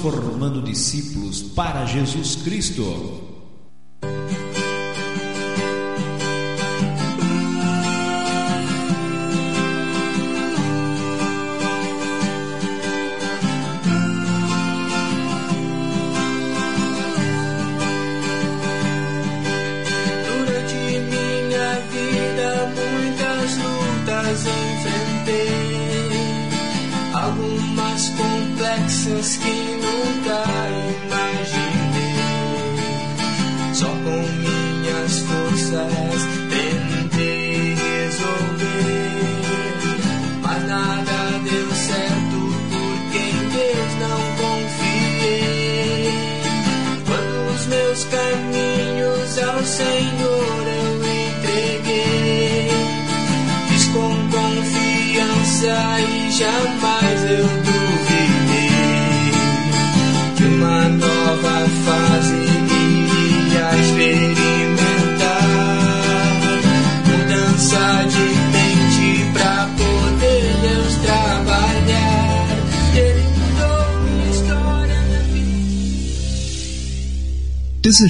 Formando discípulos para Jesus Cristo.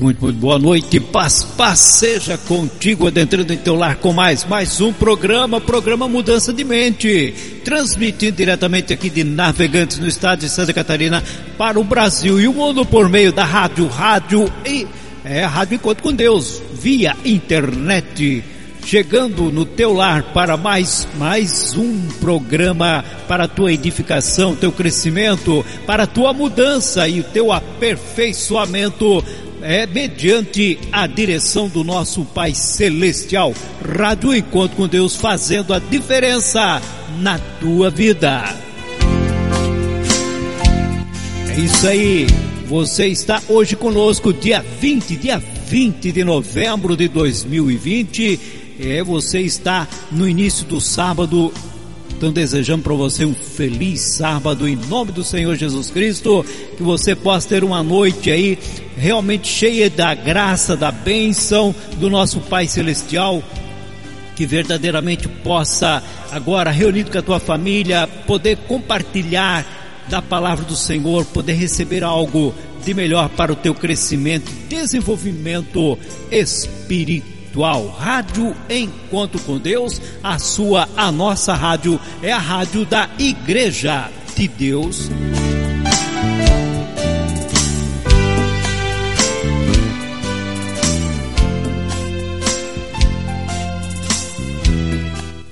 Muito, muito boa noite, paz, paz seja contigo, adentrando em teu lar com mais, mais um programa, programa Mudança de Mente, transmitindo diretamente aqui de Navegantes no estado de Santa Catarina para o Brasil. E o mundo por meio da rádio, rádio e, é, Rádio Encontro com Deus, via internet, chegando no teu lar para mais, mais um programa para a tua edificação, teu crescimento, para a tua mudança e o teu aperfeiçoamento é mediante a direção do nosso Pai Celestial. Rádio Encontro com Deus fazendo a diferença na tua vida. É isso aí. Você está hoje conosco, dia 20, dia 20 de novembro de 2020. É, você está no início do sábado então desejamos para você um feliz sábado em nome do Senhor Jesus Cristo, que você possa ter uma noite aí realmente cheia da graça, da bênção do nosso Pai Celestial, que verdadeiramente possa agora reunido com a tua família poder compartilhar da palavra do Senhor, poder receber algo de melhor para o teu crescimento, desenvolvimento espiritual espiritual. Rádio Encontro com Deus, a sua, a nossa rádio é a rádio da Igreja de Deus.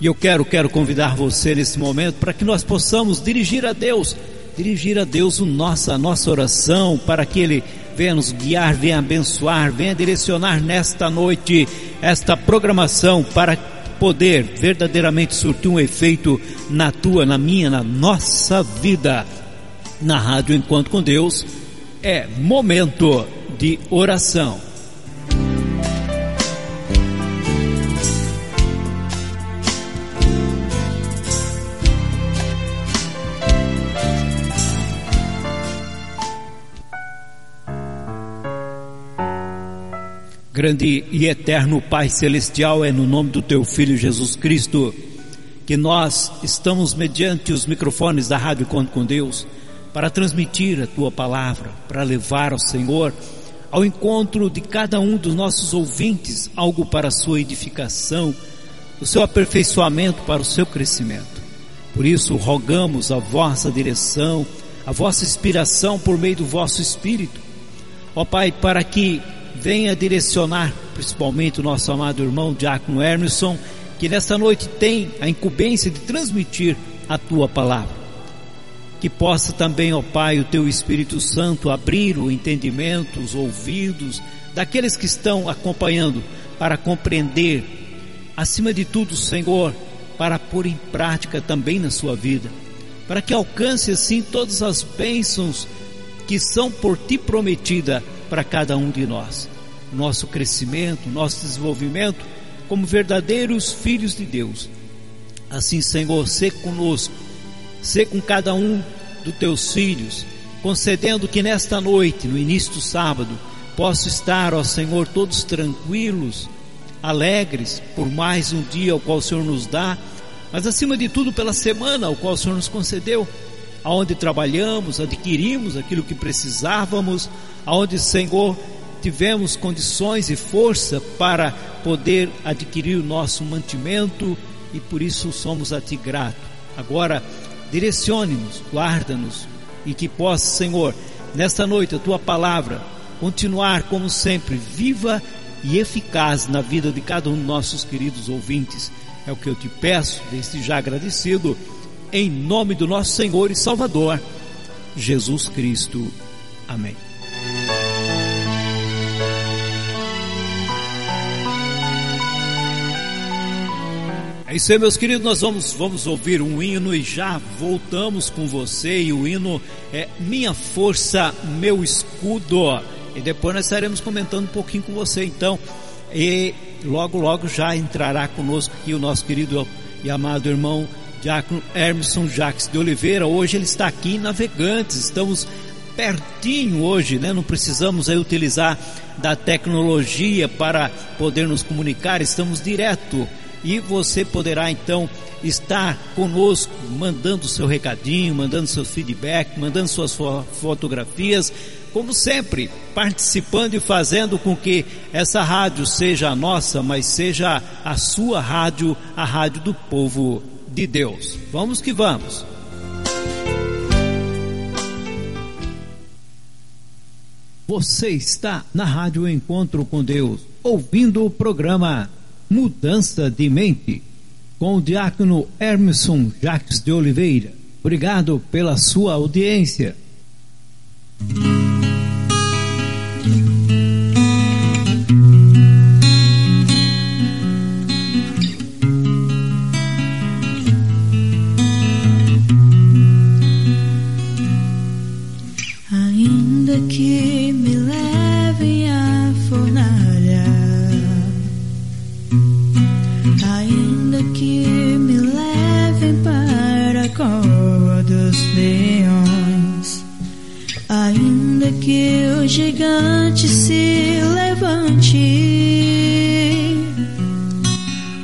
E eu quero, quero convidar você nesse momento para que nós possamos dirigir a Deus, dirigir a Deus o nossa, a nossa oração, para que Ele venha nos guiar, venha abençoar, venha direcionar nesta noite esta programação para poder verdadeiramente surtir um efeito na tua, na minha, na nossa vida. Na Rádio Enquanto com Deus é momento de oração. Grande e eterno Pai Celestial, é no nome do Teu Filho Jesus Cristo que nós estamos mediante os microfones da Rádio Conto com Deus, para transmitir a tua palavra, para levar ao Senhor ao encontro de cada um dos nossos ouvintes algo para a sua edificação, o seu aperfeiçoamento para o seu crescimento. Por isso, rogamos a vossa direção, a vossa inspiração por meio do vosso Espírito. Ó Pai, para que venha direcionar principalmente o nosso amado irmão Diácono Emerson, que nesta noite tem a incumbência de transmitir a tua palavra. Que possa também, ó Pai, o teu Espírito Santo abrir o entendimento, os ouvidos daqueles que estão acompanhando para compreender, acima de tudo, Senhor, para pôr em prática também na sua vida, para que alcance assim todas as bênçãos que são por ti prometida para cada um de nós. Nosso crescimento, nosso desenvolvimento como verdadeiros filhos de Deus. Assim, Senhor, sê conosco, sê com cada um dos teus filhos, concedendo que nesta noite, no início do sábado, possa estar, ó Senhor, todos tranquilos, alegres por mais um dia ao qual o Senhor nos dá, mas acima de tudo pela semana ao qual o Senhor nos concedeu, aonde trabalhamos, adquirimos aquilo que precisávamos, aonde, Senhor, tivemos condições e força para poder adquirir o nosso mantimento e por isso somos a Ti grato. Agora, direcione-nos, guarda-nos e que possa, Senhor, nesta noite a Tua palavra continuar como sempre viva e eficaz na vida de cada um dos nossos queridos ouvintes. É o que eu te peço, desde já agradecido, em nome do nosso Senhor e Salvador, Jesus Cristo. Amém. É isso aí, meus queridos. Nós vamos, vamos ouvir um hino e já voltamos com você. E o hino é Minha Força, Meu Escudo. E depois nós estaremos comentando um pouquinho com você. Então, e logo, logo já entrará conosco aqui o nosso querido e amado irmão Diácono Hermeson Jacques de Oliveira. Hoje ele está aqui em Navegantes. Estamos pertinho hoje, né? Não precisamos aí utilizar da tecnologia para poder nos comunicar. Estamos direto e você poderá então estar conosco, mandando seu recadinho, mandando seu feedback, mandando suas fotografias, como sempre, participando e fazendo com que essa rádio seja a nossa, mas seja a sua rádio, a rádio do povo de Deus. Vamos que vamos. Você está na Rádio Encontro com Deus, ouvindo o programa Mudança de Mente, com o diácono Hermeson Jacques de Oliveira. Obrigado pela sua audiência. Gigante se levante,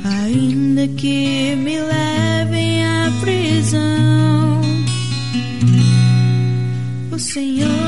ainda que me levem à prisão. O Senhor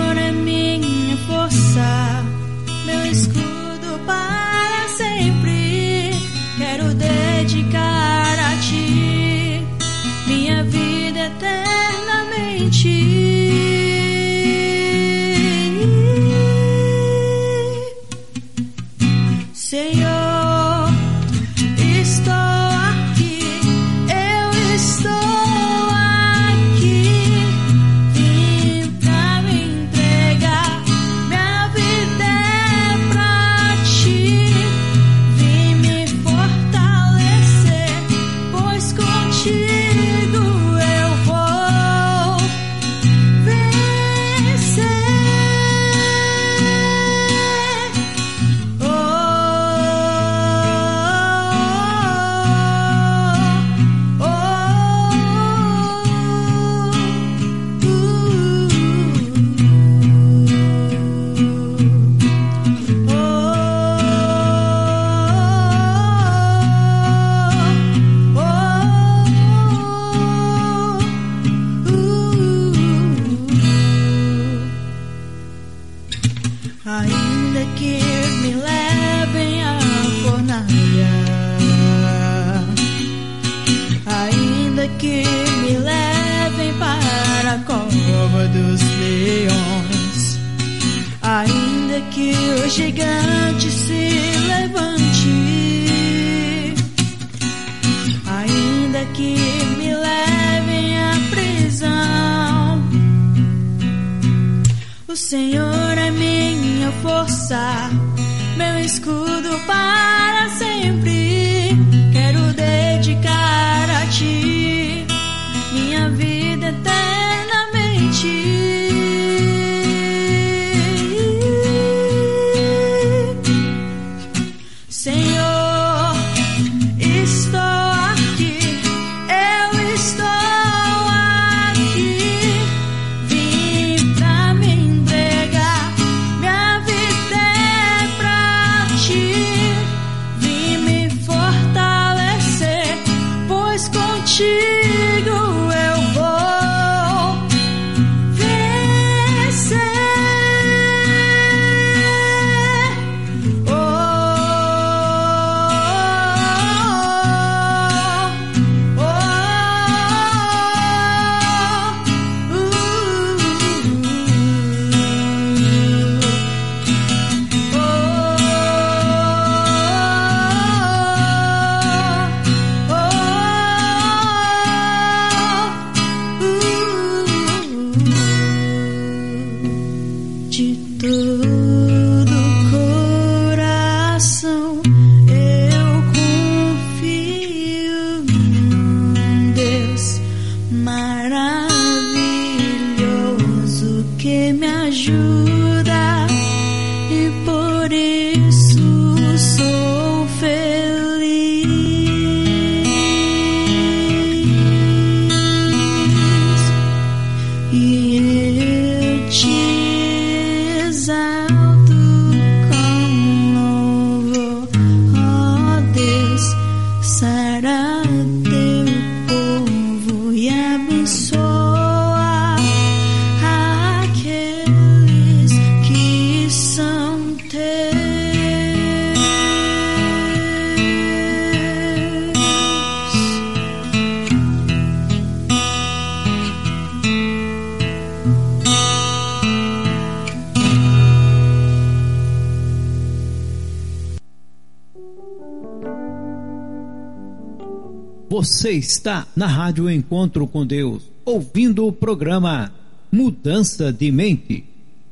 Você está na Rádio Encontro com Deus, ouvindo o programa Mudança de Mente,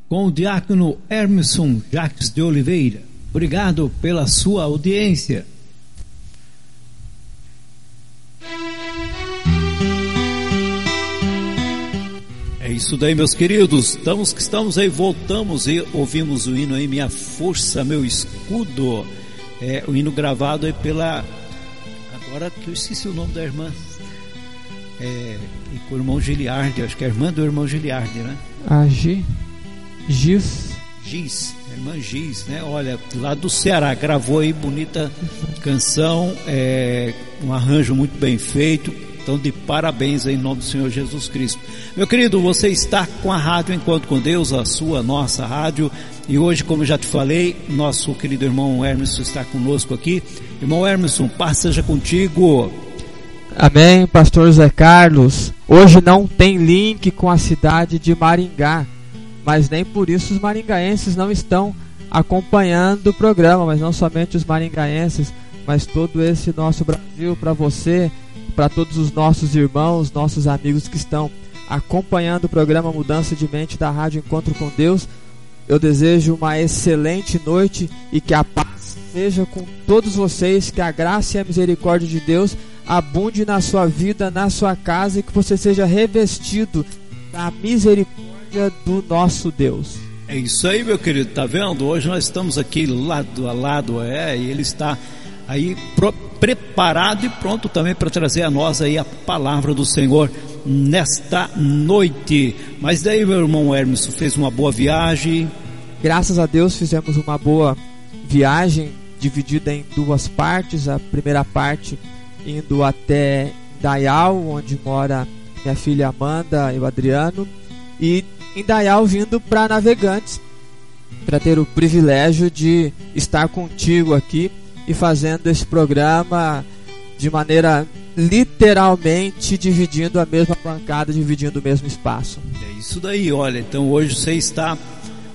com o diácono Hermeson Jacques de Oliveira. Obrigado pela sua audiência. É isso daí, meus queridos. Estamos que estamos aí, voltamos e ouvimos o hino aí, Minha Força, Meu Escudo. É o hino gravado aí pela. Agora que eu esqueci o nome da irmã. É, e com o irmão Giliardi, acho que é a irmã do irmão Giliardi, né? A G. Giz. Giz, irmã Giz, né? Olha, lá do Ceará, gravou aí bonita canção, é, um arranjo muito bem feito. Então, de parabéns em nome do Senhor Jesus Cristo. Meu querido, você está com a Rádio Encontro com Deus, a sua, nossa rádio. E hoje, como já te falei, nosso querido irmão Hermes está conosco aqui. Irmão Hermeson, paz seja contigo. Amém, pastor Zé Carlos. Hoje não tem link com a cidade de Maringá, mas nem por isso os maringaenses não estão acompanhando o programa, mas não somente os maringaenses, mas todo esse nosso Brasil para você, para todos os nossos irmãos, nossos amigos que estão acompanhando o programa Mudança de Mente da Rádio Encontro com Deus. Eu desejo uma excelente noite e que a paz seja com todos vocês, que a graça e a misericórdia de Deus abunde na sua vida, na sua casa e que você seja revestido da misericórdia do nosso Deus. É isso aí, meu querido, tá vendo? Hoje nós estamos aqui lado a lado, é, e ele está aí preparado e pronto também para trazer a nós aí a palavra do Senhor nesta noite. Mas daí, meu irmão Hermes, fez uma boa viagem. Graças a Deus fizemos uma boa viagem dividida em duas partes. A primeira parte indo até Dayal, onde mora minha filha Amanda e o Adriano, e em Dayal vindo para Navegantes, para ter o privilégio de estar contigo aqui e fazendo esse programa de maneira literalmente dividindo a mesma bancada, dividindo o mesmo espaço. É isso daí, olha. Então hoje você está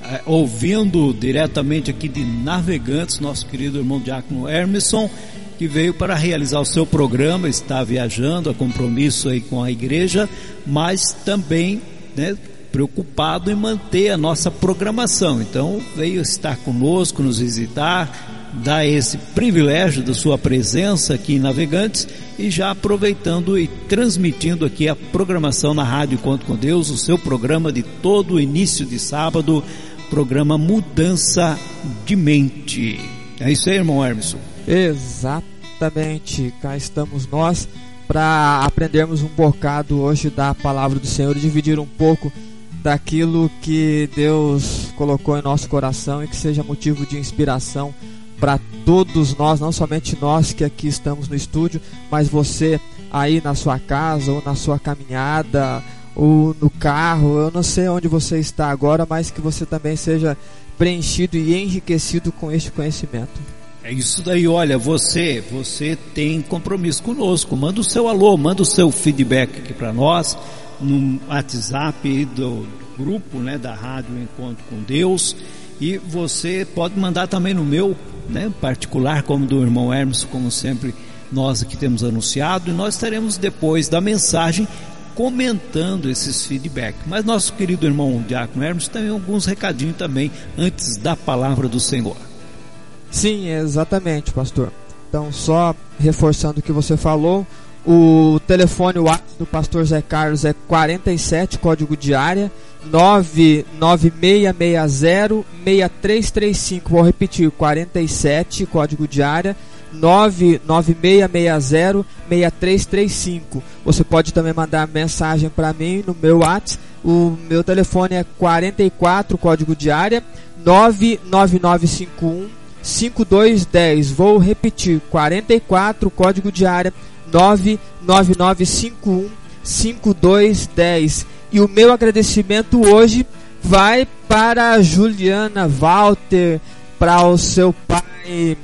é, ouvindo diretamente aqui de Navegantes, nosso querido irmão Diácono Hermeson, que veio para realizar o seu programa, está viajando a compromisso aí com a igreja, mas também né, preocupado em manter a nossa programação. Então veio estar conosco, nos visitar, dar esse privilégio da sua presença aqui em Navegantes e já aproveitando e transmitindo aqui a programação na Rádio Encontro com Deus, o seu programa de todo o início de sábado, programa Mudança de Mente. É isso aí, irmão Hermeson. Exatamente, cá estamos nós para aprendermos um bocado hoje da palavra do Senhor e dividir um pouco daquilo que Deus colocou em nosso coração e que seja motivo de inspiração para todos nós, não somente nós que aqui estamos no estúdio, mas você aí na sua casa ou na sua caminhada ou no carro, eu não sei onde você está agora, mas que você também seja preenchido e enriquecido com este conhecimento. É isso daí, olha, você, você tem compromisso conosco. Manda o seu alô, manda o seu feedback aqui para nós no WhatsApp do grupo, né, da Rádio Encontro com Deus. E você pode mandar também no meu né, particular, como do irmão Hermes, como sempre nós aqui temos anunciado, e nós estaremos depois da mensagem comentando esses feedbacks. Mas nosso querido irmão Diácono Hermes tem alguns recadinhos também antes da palavra do Senhor. Sim, exatamente, pastor. Então, só reforçando o que você falou, o telefone WhatsApp do pastor Zé Carlos é 47, código de área 99660-6335. Vou repetir: 47, código de área 99660-6335. Você pode também mandar mensagem para mim no meu WhatsApp. O meu telefone é 44, código de área 99951 5210. Vou repetir: 44, código de área 99951 5210. E o meu agradecimento hoje vai para a Juliana Walter, para o seu pai,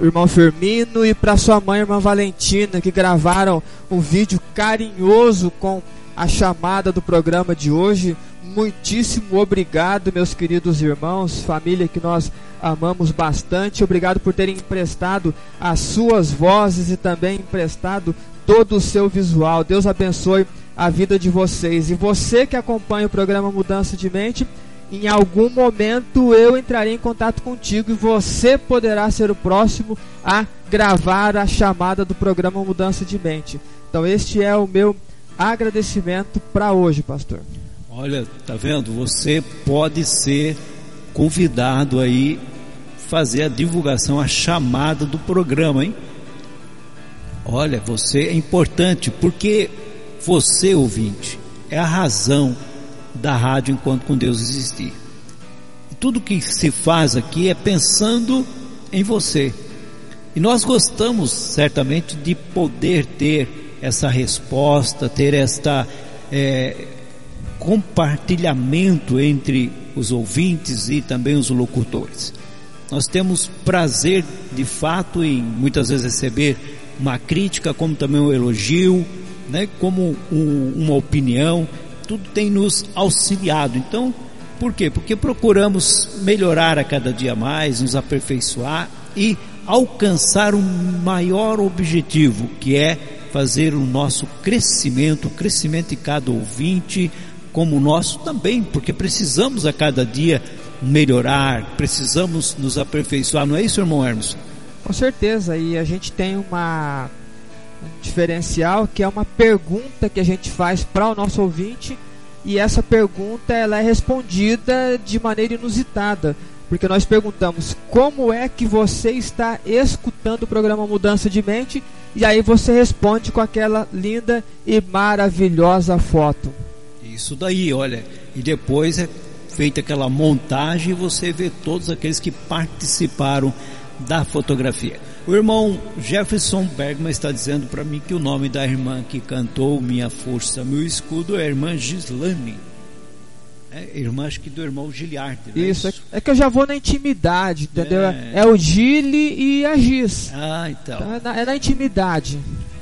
irmão Firmino, e para sua mãe, irmã Valentina, que gravaram um vídeo carinhoso com a chamada do programa de hoje. Muitíssimo obrigado, meus queridos irmãos, família que nós amamos bastante. Obrigado por terem emprestado as suas vozes e também emprestado todo o seu visual. Deus abençoe a vida de vocês. E você que acompanha o programa Mudança de Mente, em algum momento eu entrarei em contato contigo e você poderá ser o próximo a gravar a chamada do programa Mudança de Mente. Então este é o meu agradecimento para hoje, pastor. Olha, tá vendo? Você pode ser convidado aí fazer a divulgação, a chamada do programa, hein? Olha, você é importante porque você, ouvinte, é a razão da rádio enquanto com Deus existir. Tudo que se faz aqui é pensando em você. E nós gostamos certamente de poder ter essa resposta, ter esta é, compartilhamento entre os ouvintes e também os locutores. Nós temos prazer, de fato, em muitas vezes receber uma crítica, como também um elogio, né, como um, uma opinião, tudo tem nos auxiliado. Então, por quê? Porque procuramos melhorar a cada dia mais, nos aperfeiçoar e alcançar um maior objetivo, que é fazer o nosso crescimento, o crescimento de cada ouvinte, como o nosso também, porque precisamos a cada dia melhorar, precisamos nos aperfeiçoar, não é isso, irmão Hermes? Com certeza, e a gente tem uma diferencial que é uma pergunta que a gente faz para o nosso ouvinte e essa pergunta ela é respondida de maneira inusitada, porque nós perguntamos como é que você está escutando o programa Mudança de Mente e aí você responde com aquela linda e maravilhosa foto. Isso daí, olha, e depois é feita aquela montagem e você vê todos aqueles que participaram da fotografia. O irmão Jefferson Bergman está dizendo para mim que o nome da irmã que cantou Minha Força, Meu Escudo é a irmã Gislane. É, irmã, acho que do irmão Giliard. Né? Isso, é, é, que eu já vou na intimidade, entendeu? É, é o Gili e a Gis. Ah, então. então é, na, é na intimidade.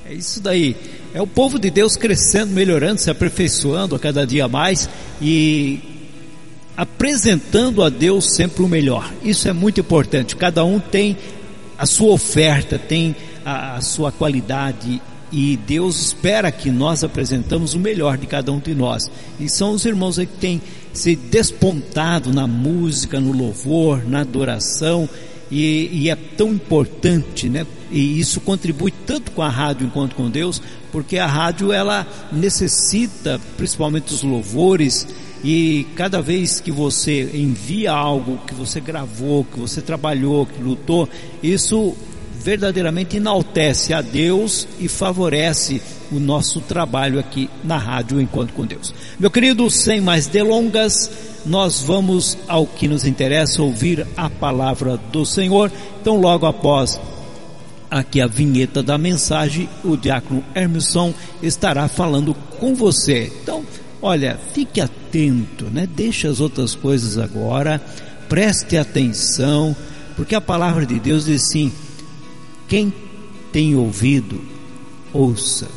É isso daí. É o povo de Deus crescendo, melhorando, se aperfeiçoando a cada dia mais e apresentando a Deus sempre o melhor. Isso é muito importante. Cada um tem a sua oferta, tem a, a sua qualidade e Deus espera que nós apresentamos o melhor de cada um de nós. E são os irmãos que têm se despontado na música, no louvor, na adoração e, e, é tão importante, né? E isso contribui tanto com a rádio enquanto com Deus, porque a rádio ela necessita, principalmente os louvores, e cada vez que você envia algo que você gravou, que você trabalhou, que lutou, isso verdadeiramente enaltece a Deus e favorece o nosso trabalho aqui na rádio Enquanto com Deus. Meu querido, sem mais delongas, nós vamos ao que nos interessa, ouvir a palavra do Senhor. Então, logo após aqui a vinheta da mensagem, o diácono Hermisson estará falando com você. Então, olha, fique atento, né? Deixe as outras coisas agora, preste atenção, porque a palavra de Deus diz assim: quem tem ouvido, ouça.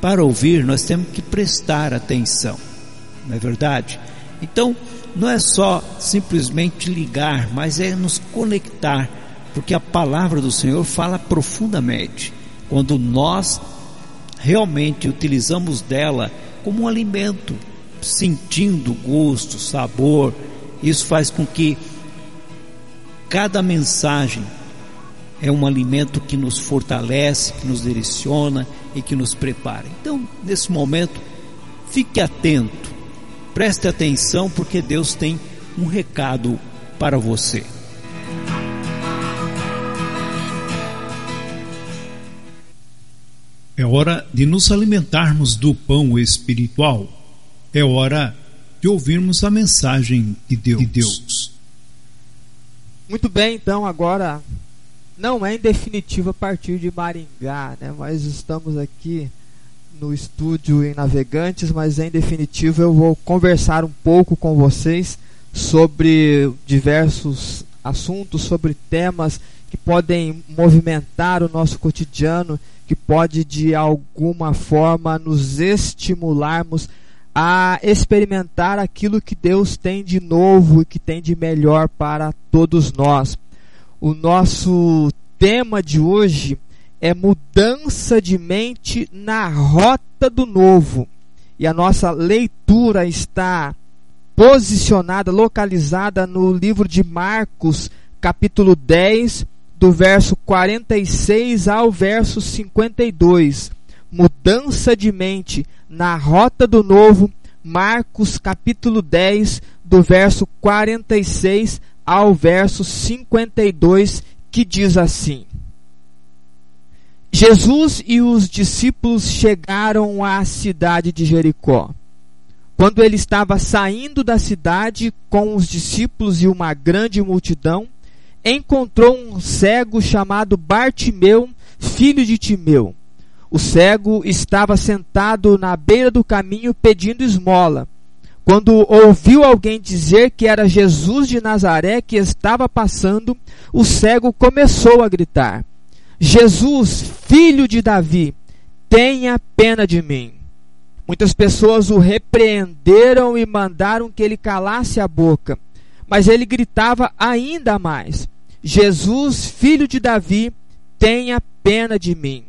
Para ouvir, nós temos que prestar atenção, não é verdade? Então, não é só simplesmente ligar, mas é nos conectar, porque a palavra do Senhor fala profundamente. Quando nós realmente utilizamos dela como um alimento, sentindo gosto, sabor, isso faz com que cada mensagem é um alimento que nos fortalece, que nos direciona e que nos prepara. Então, nesse momento, fique atento Preste atenção porque Deus tem um recado para você. É hora de nos alimentarmos do pão espiritual. É hora de ouvirmos a mensagem de Deus. De Deus. Muito bem, então agora não é em definitivo a partir de Maringá, né? Mas estamos aqui no estúdio em Navegantes, mas em definitivo eu vou conversar um pouco com vocês sobre diversos assuntos, sobre temas que podem movimentar o nosso cotidiano, que pode de alguma forma nos estimularmos a experimentar aquilo que Deus tem de novo e que tem de melhor para todos nós. O nosso tema de hoje é mudança de mente na rota do novo. E a nossa leitura está posicionada, localizada no livro de Marcos, capítulo 10, do verso 46 ao verso 52. Mudança de mente na rota do novo, Marcos capítulo 10, do verso 46 ao verso 52, que diz assim: Jesus e os discípulos chegaram à cidade de Jericó. Quando ele estava saindo da cidade com os discípulos e uma grande multidão, encontrou um cego chamado Bartimeu, filho de Timeu. O cego estava sentado na beira do caminho pedindo esmola. Quando ouviu alguém dizer que era Jesus de Nazaré que estava passando, o cego começou a gritar: Jesus, filho de Davi, tenha pena de mim. Muitas pessoas o repreenderam e mandaram que ele calasse a boca, mas ele gritava ainda mais: Jesus, filho de Davi, tenha pena de mim.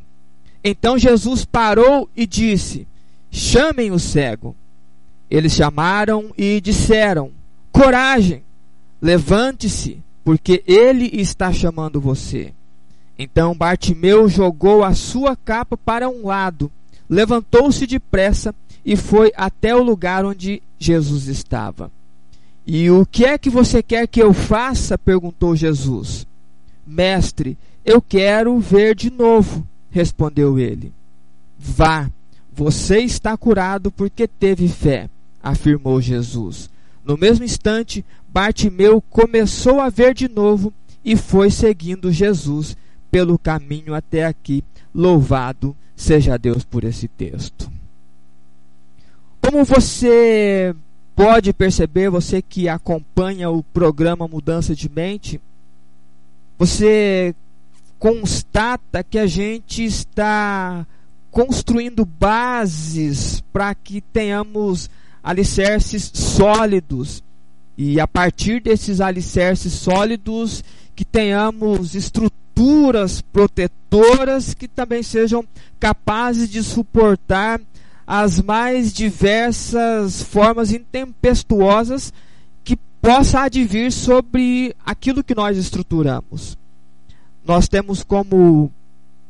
Então Jesus parou e disse: Chamem o cego. Eles chamaram e disseram: Coragem, levante-se, porque ele está chamando você. Então Bartimeu jogou a sua capa para um lado, levantou-se depressa e foi até o lugar onde Jesus estava. E o que é que você quer que eu faça? perguntou Jesus. Mestre, eu quero ver de novo, respondeu ele. Vá, você está curado porque teve fé, afirmou Jesus. No mesmo instante, Bartimeu começou a ver de novo e foi seguindo Jesus pelo caminho até aqui. Louvado seja Deus por esse texto. Como você pode perceber, você que acompanha o programa Mudança de Mente, você constata que a gente está construindo bases para que tenhamos alicerces sólidos. E a partir desses alicerces sólidos, que tenhamos estruturas protetoras que também sejam capazes de suportar as mais diversas formas intempestuosas que possa advir sobre aquilo que nós estruturamos. Nós temos como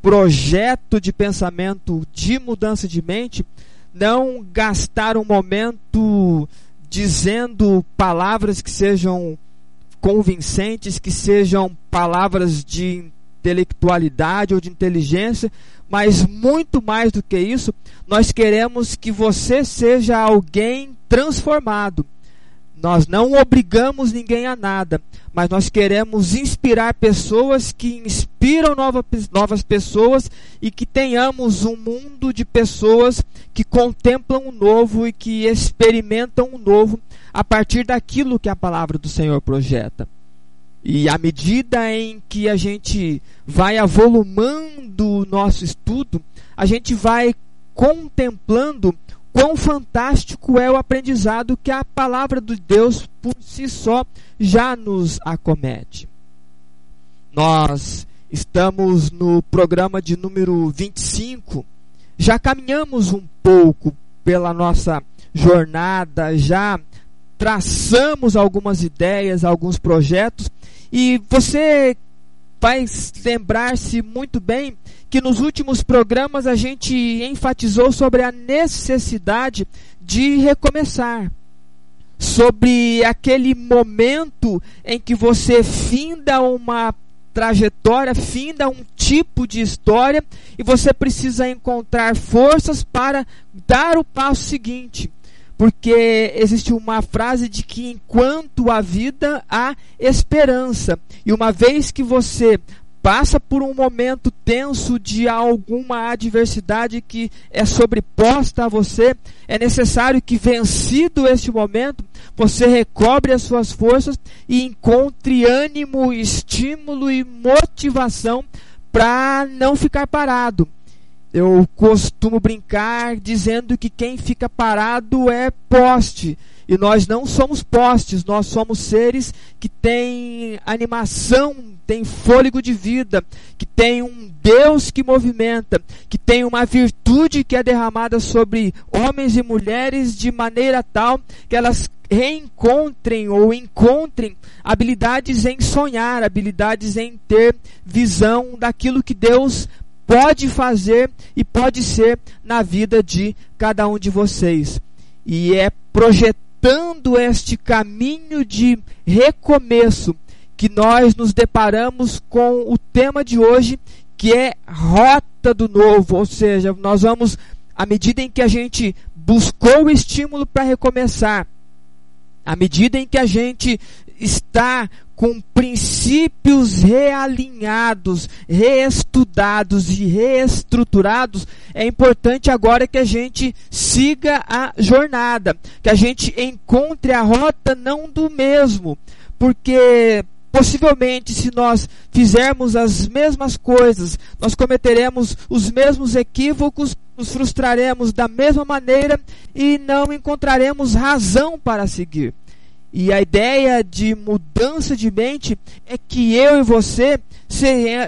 projeto de pensamento de mudança de mente não gastar um momento dizendo palavras que sejam convincentes, que sejam palavras de intelectualidade ou de inteligência, mas muito mais do que isso, nós queremos que você seja alguém transformado. Nós não obrigamos ninguém a nada, mas nós queremos inspirar pessoas que inspiram nova, novas pessoas e que tenhamos um mundo de pessoas que contemplam o novo e que experimentam o novo a partir daquilo que a palavra do Senhor projeta. E à medida em que a gente vai avolumando o nosso estudo, a gente vai contemplando quão fantástico é o aprendizado que a palavra de Deus por si só já nos acomete. Nós estamos no programa de número 25, já caminhamos um pouco pela nossa jornada, já traçamos algumas ideias, alguns projetos, e você vai lembrar-se muito bem que nos últimos programas a gente enfatizou sobre a necessidade de recomeçar. Sobre aquele momento em que você finda uma trajetória, finda um tipo de história e você precisa encontrar forças para dar o passo seguinte porque existe uma frase de que enquanto há vida há esperança. E uma vez que você passa por um momento tenso de alguma adversidade que é sobreposta a você, é necessário que, vencido este momento, você recobre as suas forças e encontre ânimo, estímulo e motivação para não ficar parado eu costumo brincar dizendo que quem fica parado é poste. E nós não somos postes, nós somos seres que têm animação, têm fôlego de vida, que têm um Deus que movimenta, que tem uma virtude que é derramada sobre homens e mulheres de maneira tal que elas reencontrem ou encontrem habilidades em sonhar, habilidades em ter visão daquilo que Deus pode fazer e pode ser na vida de cada um de vocês. E é projetando este caminho de recomeço que nós nos deparamos com o tema de hoje, que é rota do novo, ou seja, nós vamos à medida em que a gente buscou o estímulo para recomeçar, à medida em que a gente está com princípios realinhados, reestudados e reestruturados, é importante agora que a gente siga a jornada, que a gente encontre a rota não do mesmo, porque possivelmente se nós fizermos as mesmas coisas, nós cometeremos os mesmos equívocos, nos frustraremos da mesma maneira e não encontraremos razão para seguir. E a ideia de mudança de mente é que eu e você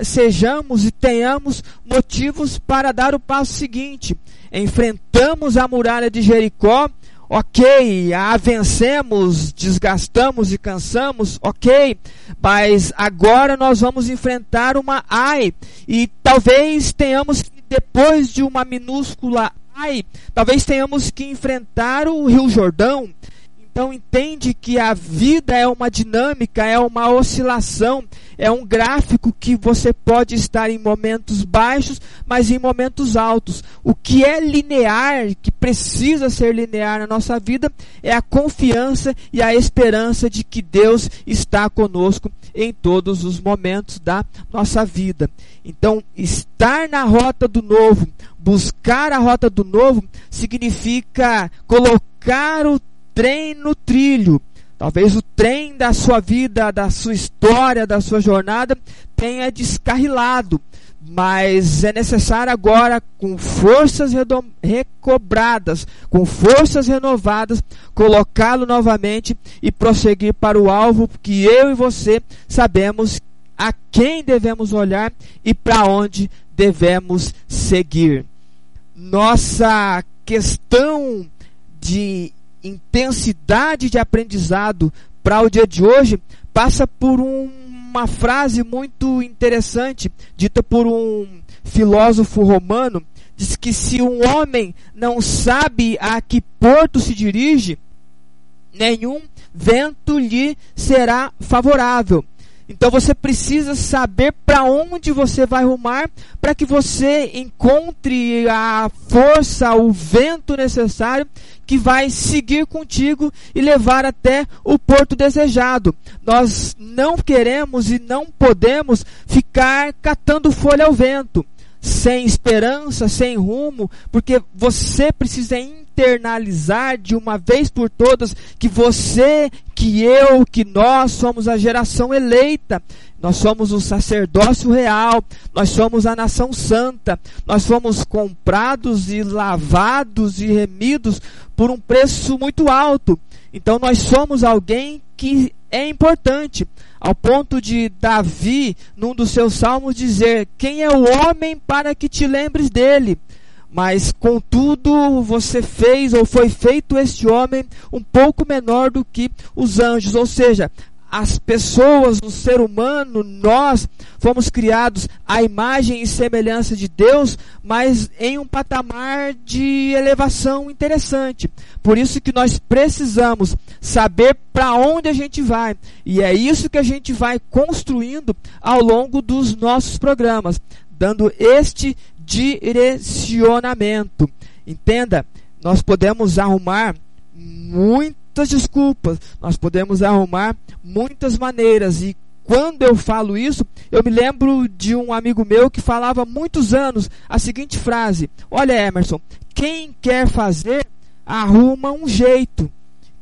sejamos e tenhamos motivos para dar o passo seguinte. Enfrentamos a muralha de Jericó, ok, a vencemos, desgastamos e cansamos, ok, mas agora nós vamos enfrentar uma AI e talvez tenhamos que, depois de uma minúscula AI, talvez tenhamos que enfrentar o Rio Jordão, então entende que a vida é uma dinâmica, é uma oscilação, é um gráfico que você pode estar em momentos baixos, mas em momentos altos. O que é linear, que precisa ser linear na nossa vida, é a confiança e a esperança de que Deus está conosco em todos os momentos da nossa vida. Então, estar na rota do novo, buscar a rota do novo, significa colocar o trem no trilho. Talvez o trem da sua vida, da sua história, da sua jornada tenha descarrilado. mas é necessário agora, com forças recobradas, com forças renovadas, colocá-lo novamente e prosseguir para o alvo que eu e você sabemos a quem devemos olhar e para onde devemos seguir. Nossa questão de intensidade de aprendizado para o dia de hoje passa por um, uma frase muito interessante dita por um filósofo romano diz que se um homem não sabe a que porto se dirige nenhum vento lhe será favorável então você precisa saber para onde você vai rumar para que você encontre a força, o vento necessário que vai seguir contigo e levar até o porto desejado. Nós não queremos e não podemos ficar catando folha ao vento, sem esperança, sem rumo, porque você precisa internalizar de uma vez por todas que você, que eu, que nós somos a geração eleita. Nós somos o sacerdócio real, nós somos a nação santa, nós fomos comprados e lavados e remidos por um preço muito alto. Então nós somos alguém que é importante, ao ponto de Davi, num dos seus salmos, dizer: Quem é o homem para que te lembres dele? Mas contudo, você fez ou foi feito este homem um pouco menor do que os anjos, ou seja, as pessoas, o ser humano, nós fomos criados à imagem e semelhança de Deus, mas em um patamar de elevação interessante. Por isso que nós precisamos saber para onde a gente vai. E é isso que a gente vai construindo ao longo dos nossos programas, dando este direcionamento. Entenda, nós podemos arrumar muitas desculpas, nós podemos arrumar muitas maneiras e quando eu falo isso, eu me lembro de um amigo meu que falava há muitos anos a seguinte frase: Olha, Emerson, quem quer fazer, arruma um jeito.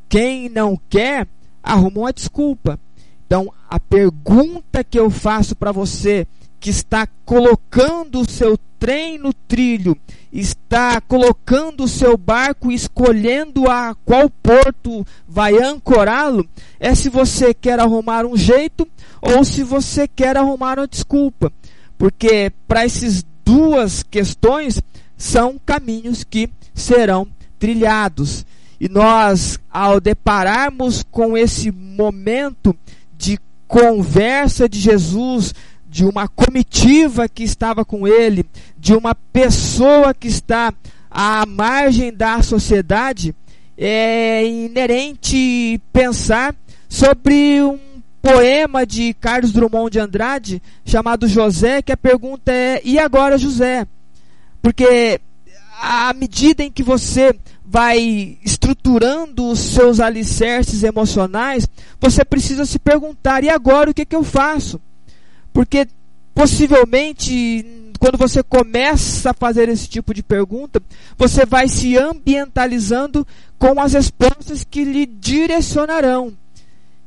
Quem não quer, arruma uma desculpa. Então, a pergunta que eu faço para você que está colocando o seu trem no trilho, está colocando o seu barco, escolhendo a qual porto vai ancorá-lo, é se você quer arrumar um jeito ou se você quer arrumar uma desculpa. Porque para essas duas questões são caminhos que serão trilhados. E nós, ao depararmos com esse momento de conversa de Jesus, de uma comitiva que estava com ele, de uma pessoa que está à margem da sociedade, é inerente pensar sobre um poema de Carlos Drummond de Andrade chamado José, que a pergunta é: e agora José? Porque à medida em que você vai estruturando os seus alicerces emocionais, você precisa se perguntar: e agora o que, que eu faço? Porque possivelmente quando você começa a fazer esse tipo de pergunta, você vai se ambientalizando com as respostas que lhe direcionarão.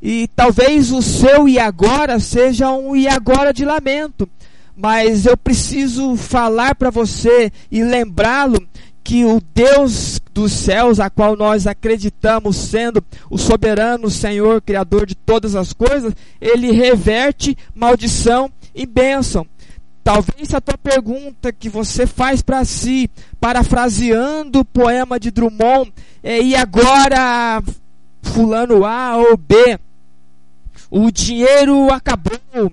E talvez o seu e agora seja um e agora de lamento. Mas eu preciso falar para você e lembrá-lo que o Deus dos céus, a qual nós acreditamos sendo o soberano Senhor, Criador de todas as coisas, ele reverte maldição em bênção. Talvez a tua pergunta que você faz para si, parafraseando o poema de Drummond, é, e agora fulano A ou B, o dinheiro acabou,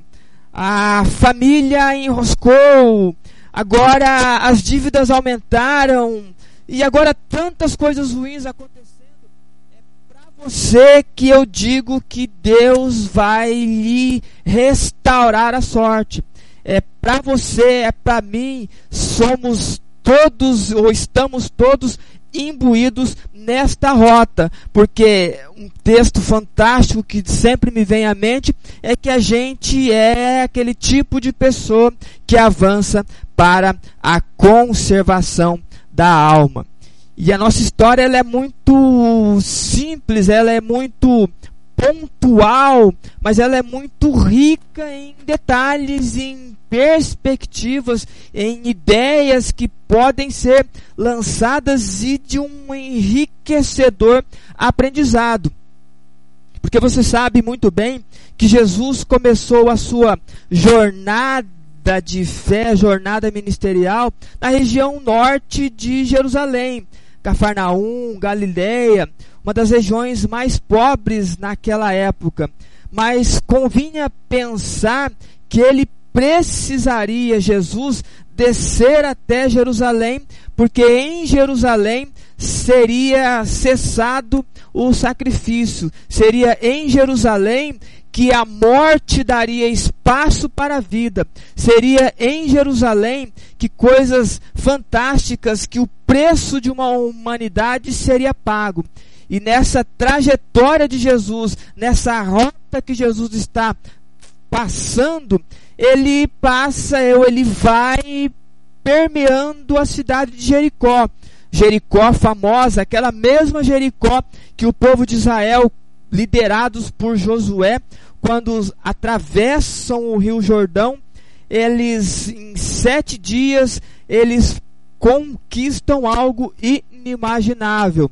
a família enroscou, agora as dívidas aumentaram, e agora tantas coisas ruins acontecendo. É para você que eu digo que Deus vai lhe restaurar a sorte. É para você, é para mim, somos todos ou estamos todos imbuídos nesta rota, porque um texto fantástico que sempre me vem à mente é que a gente é aquele tipo de pessoa que avança para a conservação da alma. E a nossa história ela é muito simples, ela é muito pontual, mas ela é muito rica em detalhes, em perspectivas, em ideias que podem ser lançadas e de um enriquecedor aprendizado. Porque você sabe muito bem que Jesus começou a sua jornada de fé, jornada ministerial, na região norte de Jerusalém, Cafarnaum, Galileia, uma das regiões mais pobres naquela época. Mas convinha pensar que ele precisaria, Jesus, descer até Jerusalém, porque em Jerusalém seria cessado o sacrifício, seria em Jerusalém que a morte daria espaço para a vida. Seria em Jerusalém que coisas fantásticas, que o preço de uma humanidade seria pago. E nessa trajetória de Jesus, nessa rota que Jesus está passando, ele passa, ele vai permeando a cidade de Jericó. Jericó famosa, aquela mesma Jericó que o povo de Israel liderados por Josué, quando atravessam o Rio Jordão, eles em sete dias eles conquistam algo inimaginável.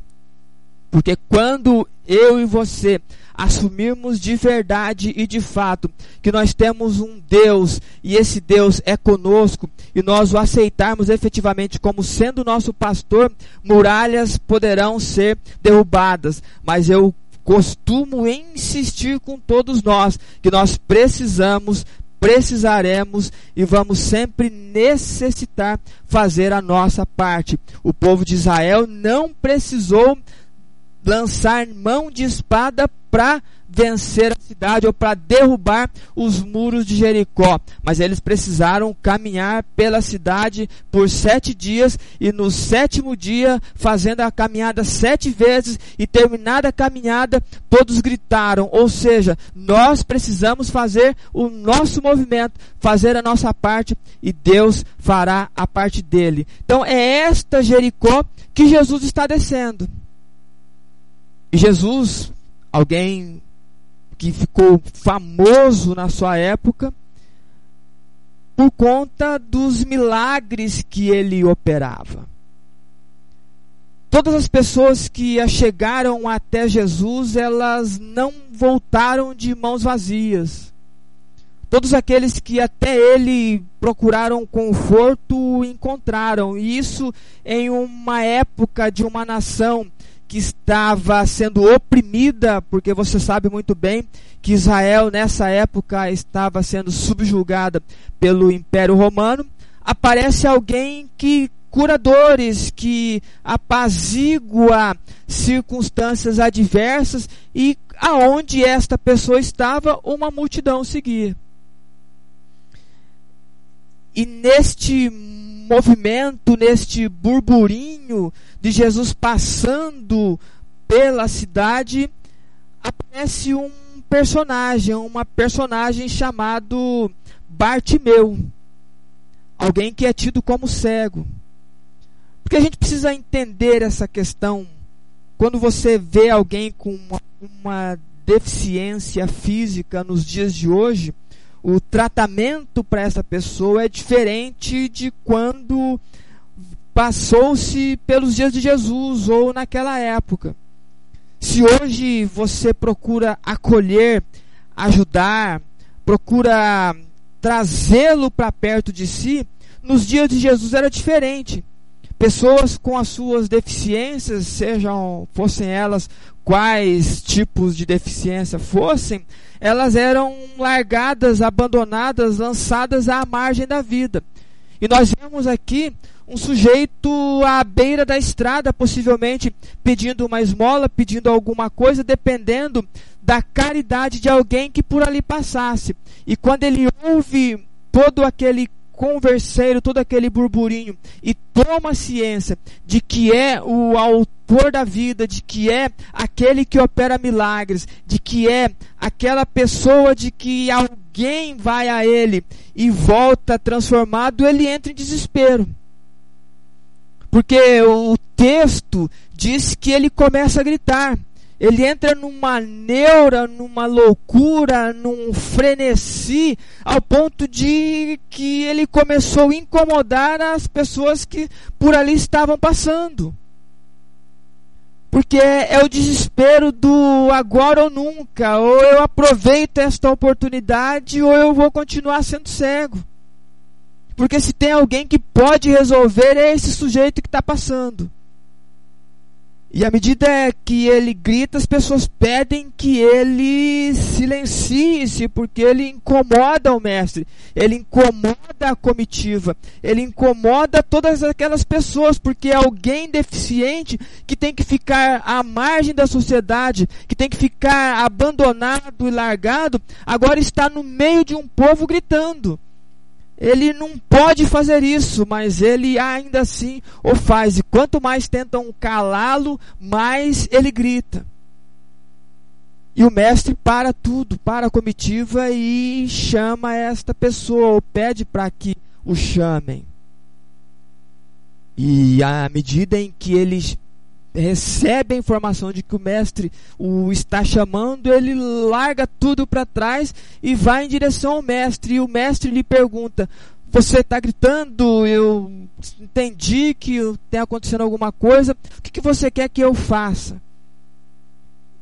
Porque quando eu e você assumirmos de verdade e de fato que nós temos um Deus e esse Deus é conosco e nós o aceitarmos efetivamente como sendo nosso pastor, muralhas poderão ser derrubadas, mas eu costumo insistir com todos nós que nós precisamos, precisaremos e vamos sempre necessitar fazer a nossa parte. O povo de Israel não precisou lançar mão de espada para vencer a cidade ou para derrubar os muros de Jericó. Mas eles precisaram caminhar pela cidade por sete dias e no sétimo dia, fazendo a caminhada sete vezes e terminada a caminhada, todos gritaram. Ou seja, nós precisamos fazer o nosso movimento, fazer a nossa parte e Deus fará a parte dele. Então é esta Jericó que Jesus está descendo. E Jesus, alguém que ficou famoso na sua época, por conta dos milagres que ele operava. Todas as pessoas que chegaram até Jesus, elas não voltaram de mãos vazias. Todos aqueles que até ele procuraram conforto encontraram, e isso em uma época de uma nação que estava sendo oprimida, porque você sabe muito bem que Israel nessa época estava sendo subjugada pelo Império Romano, aparece alguém que curadores que apazigua circunstâncias adversas e aonde esta pessoa estava, uma multidão seguia. E neste movimento, neste burburinho de Jesus passando pela cidade, aparece um personagem, uma personagem chamado Bartimeu. Alguém que é tido como cego. Porque a gente precisa entender essa questão. Quando você vê alguém com uma, uma deficiência física nos dias de hoje, o tratamento para essa pessoa é diferente de quando passou-se pelos dias de Jesus ou naquela época. Se hoje você procura acolher, ajudar, procura trazê-lo para perto de si, nos dias de Jesus era diferente. Pessoas com as suas deficiências, sejam fossem elas quais tipos de deficiência fossem, elas eram largadas, abandonadas, lançadas à margem da vida. E nós vemos aqui um sujeito à beira da estrada, possivelmente pedindo uma esmola, pedindo alguma coisa, dependendo da caridade de alguém que por ali passasse. E quando ele ouve todo aquele converseiro, todo aquele burburinho e toma ciência de que é o autor da vida, de que é aquele que opera milagres, de que é aquela pessoa de que alguém vai a ele e volta transformado, ele entra em desespero. Porque o texto diz que ele começa a gritar. Ele entra numa neura, numa loucura, num frenesi, ao ponto de que ele começou a incomodar as pessoas que por ali estavam passando. Porque é o desespero do agora ou nunca, ou eu aproveito esta oportunidade ou eu vou continuar sendo cego. Porque se tem alguém que pode resolver, é esse sujeito que está passando. E à medida que ele grita, as pessoas pedem que ele silencie-se, porque ele incomoda o mestre, ele incomoda a comitiva, ele incomoda todas aquelas pessoas, porque é alguém deficiente que tem que ficar à margem da sociedade, que tem que ficar abandonado e largado, agora está no meio de um povo gritando. Ele não pode fazer isso, mas ele ainda assim o faz. E quanto mais tentam calá-lo, mais ele grita. E o mestre para tudo, para a comitiva e chama esta pessoa, ou pede para que o chamem. E à medida em que eles recebe a informação de que o mestre o está chamando, ele larga tudo para trás e vai em direção ao mestre. E o mestre lhe pergunta: Você está gritando? Eu entendi que tem acontecendo alguma coisa. O que, que você quer que eu faça?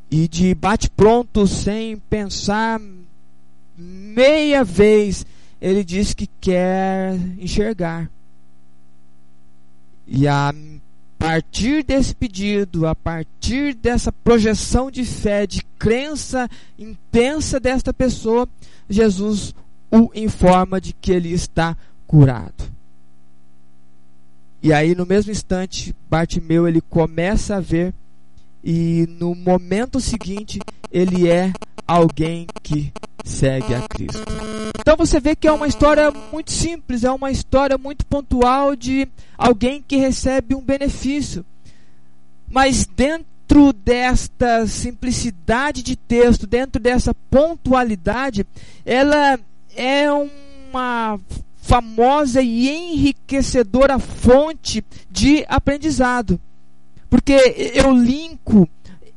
E de bate-pronto, sem pensar meia vez, ele diz que quer enxergar. E a partir desse pedido, a partir dessa projeção de fé, de crença intensa desta pessoa, Jesus o informa de que ele está curado. E aí, no mesmo instante, Bartimeu ele começa a ver, e no momento seguinte, ele é alguém que segue a Cristo. Então você vê que é uma história muito simples, é uma história muito pontual de alguém que recebe um benefício. Mas dentro desta simplicidade de texto, dentro dessa pontualidade, ela é uma famosa e enriquecedora fonte de aprendizado. Porque eu linko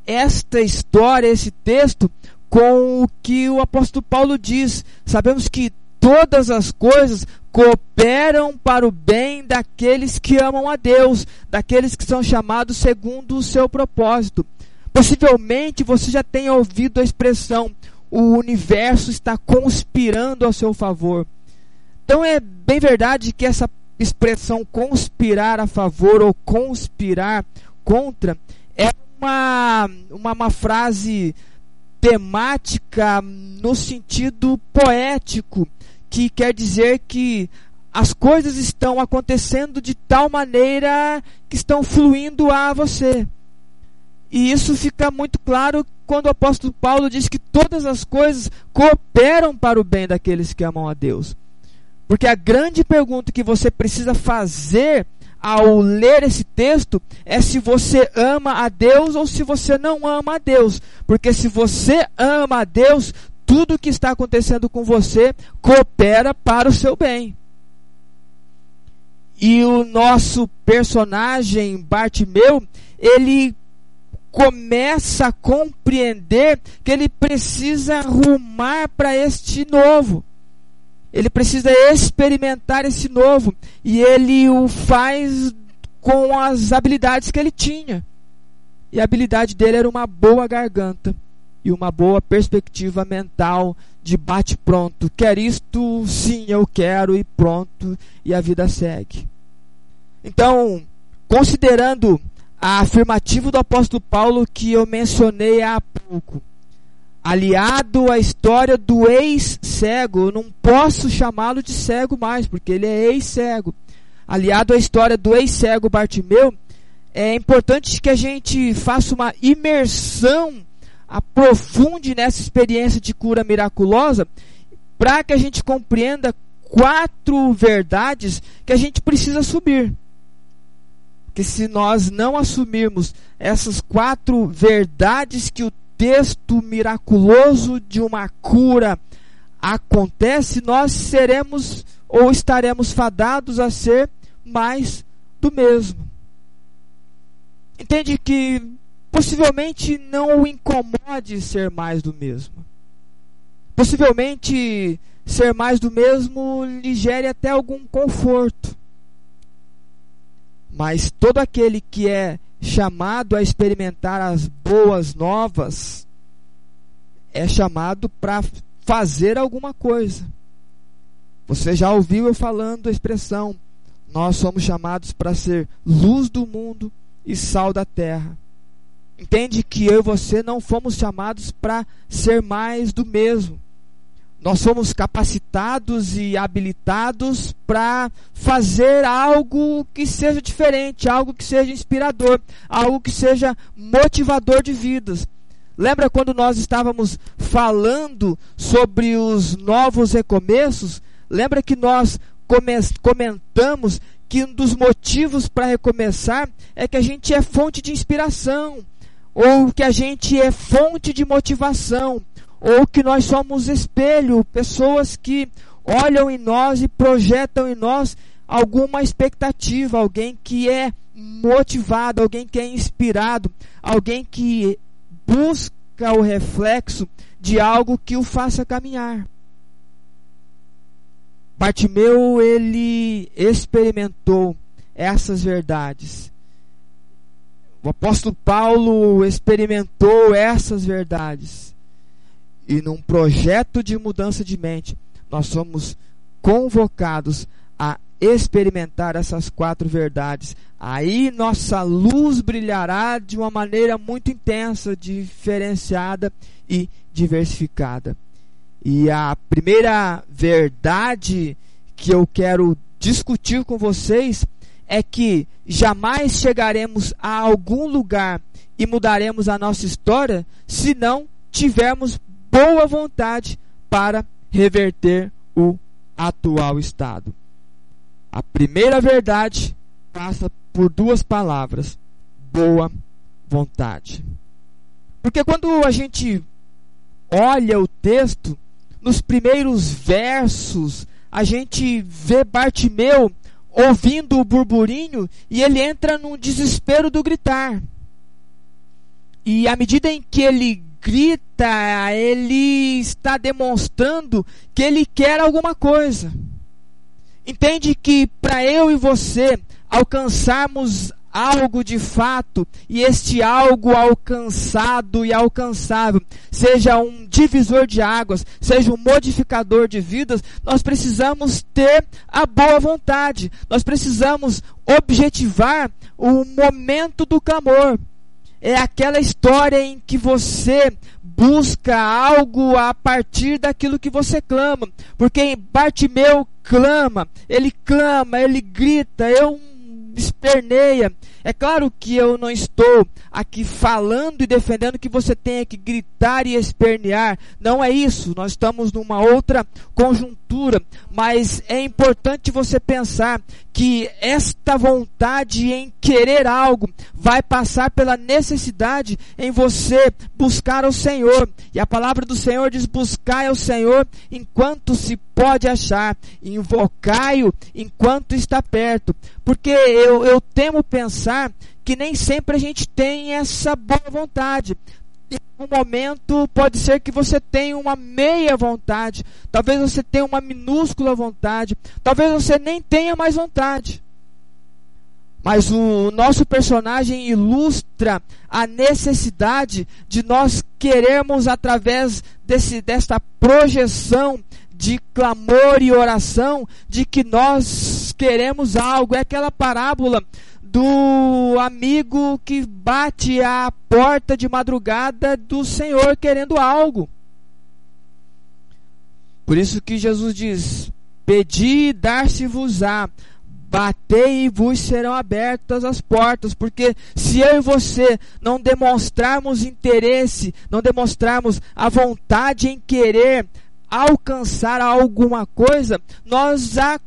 esta história, esse texto, com o que o apóstolo Paulo diz. Sabemos que todas as coisas cooperam para o bem daqueles que amam a Deus, daqueles que são chamados segundo o seu propósito. Possivelmente você já tenha ouvido a expressão: o universo está conspirando a seu favor. Então é bem verdade que essa expressão conspirar a favor ou conspirar contra é uma, uma, uma frase temática no sentido poético, que quer dizer que as coisas estão acontecendo de tal maneira que estão fluindo a você. E isso fica muito claro quando o apóstolo Paulo diz que todas as coisas cooperam para o bem daqueles que amam a Deus. Porque a grande pergunta que você precisa fazer ao ler esse texto é se você ama a Deus ou se você não ama a Deus. Porque se você ama a Deus, tudo que está acontecendo com você coopera para o seu bem. E o nosso personagem Bartimeu, ele começa a compreender que ele precisa rumar para este novo. Ele precisa experimentar esse novo. E ele o faz com as habilidades que ele tinha. E a habilidade dele era uma boa garganta e uma boa perspectiva mental de bate-pronto. Quer isto? Sim, eu quero, e pronto, e a vida segue. Então, considerando a afirmativa do apóstolo Paulo que eu mencionei há pouco, aliado à história do ex-cego. Eu não posso chamá-lo de cego mais, porque ele é ex-cego. Aliado à história do ex-cego Bartimeu, é importante que a gente faça uma imersão, aprofunde nessa experiência de cura miraculosa, para que a gente compreenda quatro verdades que a gente precisa subir. Que se nós não assumirmos essas quatro verdades que o texto miraculoso de uma cura acontece, nós seremos ou estaremos fadados a ser mais do mesmo. Entende que possivelmente não o incomode ser mais do mesmo. Possivelmente ser mais do mesmo lhe gere até algum conforto. Mas todo aquele que é chamado a experimentar as boas novas é chamado para fazer alguma coisa. Você já ouviu eu falando a expressão: nós somos chamados para ser luz do mundo e sal da terra. Entende que eu e você não fomos chamados para ser mais do mesmo. Nós somos capacitados e habilitados para fazer algo que seja diferente, algo que seja inspirador, algo que seja motivador de vidas. Lembra quando nós estávamos falando sobre os novos recomeços? Lembra que nós comentamos que um dos motivos para recomeçar é que a gente é fonte de inspiração, ou que a gente é fonte de motivação, ou que nós somos espelho, pessoas que olham em nós e projetam em nós alguma expectativa, alguém que é motivado, alguém que é inspirado, alguém que busca o reflexo de algo que o faça caminhar. Bartimeu ele experimentou essas verdades. O apóstolo Paulo experimentou essas verdades e num projeto de mudança de mente, nós somos convocados a experimentar essas quatro verdades. Aí nossa luz brilhará de uma maneira muito intensa, diferenciada e diversificada. E a primeira verdade que eu quero discutir com vocês é que jamais chegaremos a algum lugar e mudaremos a nossa história se não tivermos boa vontade para reverter o atual estado. A primeira verdade passa por duas palavras: boa vontade. Porque quando a gente olha o texto, nos primeiros versos, a gente vê Bartimeu ouvindo o burburinho e ele entra num desespero do gritar. E à medida em que ele grita, ele está demonstrando que ele quer alguma coisa. Entende que para eu e você alcançarmos algo de fato e este algo alcançado e alcançável seja um divisor de águas, seja um modificador de vidas, nós precisamos ter a boa vontade, nós precisamos objetivar o momento do clamor é aquela história em que você busca algo a partir daquilo que você clama. Porque Bartimeu clama, ele clama, ele grita, eu esperneia. É claro que eu não estou aqui falando e defendendo que você tenha que gritar e espernear. Não é isso. Nós estamos numa outra conjuntura. Mas é importante você pensar que esta vontade em querer algo vai passar pela necessidade em você buscar o Senhor. E a palavra do Senhor diz: buscai ao Senhor enquanto se pode achar, invocai-o enquanto está perto. Porque eu, eu temo pensar que nem sempre a gente tem essa boa vontade. Em um momento pode ser que você tenha uma meia vontade, talvez você tenha uma minúscula vontade, talvez você nem tenha mais vontade. Mas o nosso personagem ilustra a necessidade de nós querermos, através desse, desta projeção de clamor e oração, de que nós queremos algo. É aquela parábola do amigo que bate à porta de madrugada do Senhor querendo algo. Por isso que Jesus diz: Pedi e dar-se-vos-á, batei e vos serão abertas as portas, porque se eu e você não demonstrarmos interesse, não demonstrarmos a vontade em querer alcançar alguma coisa, nós a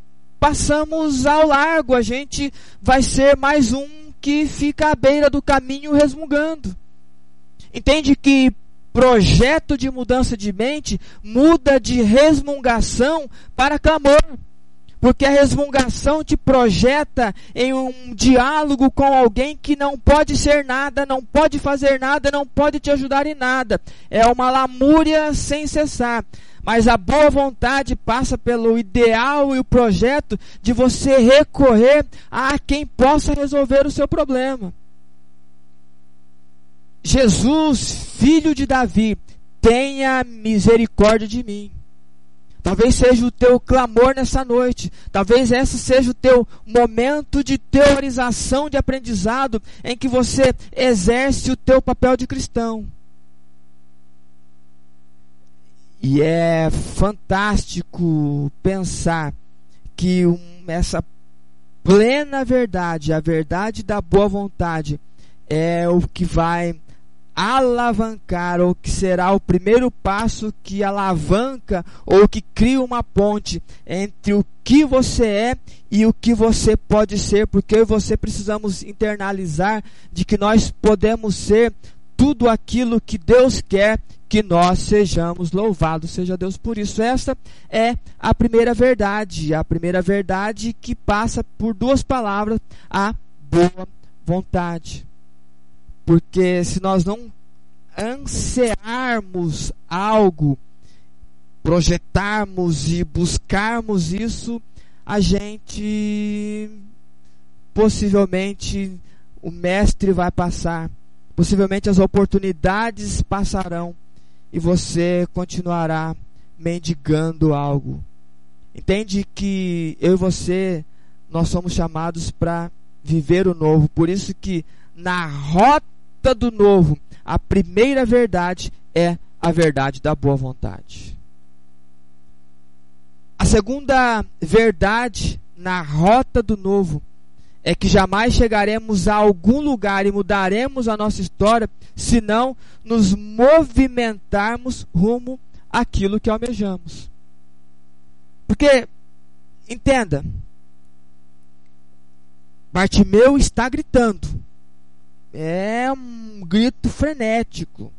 passamos ao largo, a gente vai ser mais um que fica à beira do caminho resmungando. Entende que projeto de mudança de mente muda de resmungação para clamor. Porque a resmungação te projeta em um diálogo com alguém que não pode ser nada, não pode fazer nada, não pode te ajudar em nada. É uma lamúria sem cessar. Mas a boa vontade passa pelo ideal e o projeto de você recorrer a quem possa resolver o seu problema. Jesus, filho de Davi, tenha misericórdia de mim. Talvez seja o teu clamor nessa noite. Talvez esse seja o teu momento de teorização, de aprendizado, em que você exerce o teu papel de cristão. E é fantástico pensar que um, essa plena verdade, a verdade da boa vontade, é o que vai alavancar, ou que será o primeiro passo que alavanca ou que cria uma ponte entre o que você é e o que você pode ser, porque eu e você precisamos internalizar de que nós podemos ser tudo aquilo que Deus quer que nós sejamos louvados seja Deus por isso. Esta é a primeira verdade, a primeira verdade que passa por duas palavras, a boa vontade. Porque se nós não ansiarmos algo, projetarmos e buscarmos isso, a gente possivelmente o mestre vai passar, possivelmente as oportunidades passarão e você continuará mendigando algo. Entende que eu e você nós somos chamados para viver o novo, por isso que na rota do novo, a primeira verdade é a verdade da boa vontade. A segunda verdade na rota do novo é que jamais chegaremos a algum lugar e mudaremos a nossa história se não nos movimentarmos rumo àquilo que almejamos. Porque, entenda, Bartimeu está gritando. É um grito frenético.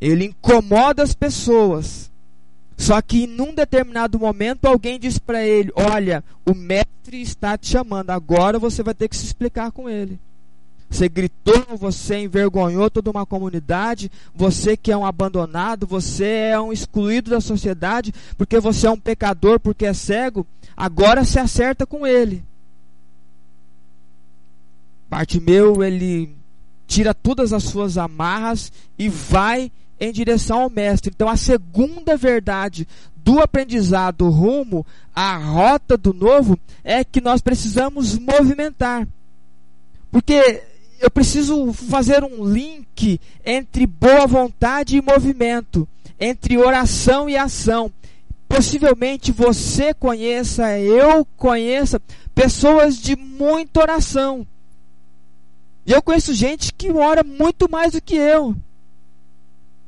Ele incomoda as pessoas. Só que num determinado momento alguém diz para ele: Olha, o mestre está te chamando, agora você vai ter que se explicar com ele. Você gritou, você envergonhou toda uma comunidade, você que é um abandonado, você é um excluído da sociedade, porque você é um pecador, porque é cego, agora se acerta com ele. Bartimeu, ele tira todas as suas amarras e vai em direção ao mestre. Então, a segunda verdade do aprendizado rumo à rota do novo é que nós precisamos movimentar. Porque eu preciso fazer um link entre boa vontade e movimento, entre oração e ação. Possivelmente você conheça, eu conheça pessoas de muita oração. E eu conheço gente que ora muito mais do que eu.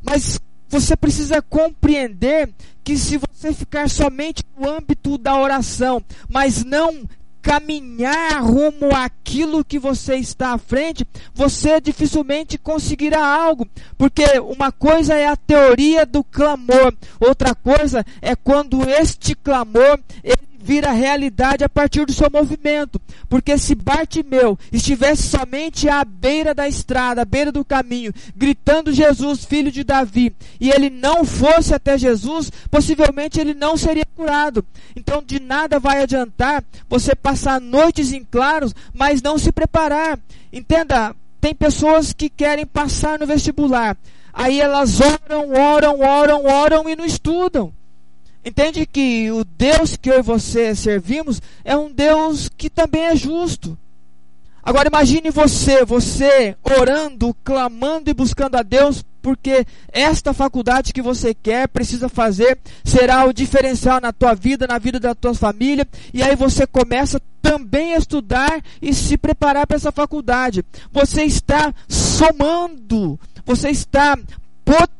Mas você precisa compreender que se você ficar somente no âmbito da oração, mas não caminhar rumo àquilo que você está à frente, você dificilmente conseguirá algo, porque uma coisa é a teoria do clamor, outra coisa é quando este clamor ele vira realidade a partir do seu movimento. Porque se Bartimeu estivesse somente à beira da estrada, à beira do caminho, gritando Jesus, filho de Davi, e ele não fosse até Jesus, possivelmente ele não seria curado. Então de nada vai adiantar você passar noites em claros, mas não se preparar. Entenda, tem pessoas que querem passar no vestibular. Aí elas oram, oram, oram, oram e não estudam. Entende que o Deus que eu e você servimos é um Deus que também é justo. Agora imagine você, você orando, clamando e buscando a Deus, porque esta faculdade que você quer, precisa fazer, será o diferencial na tua vida, na vida da tua família, e aí você começa também a estudar e se preparar para essa faculdade. Você está somando, você está potencializando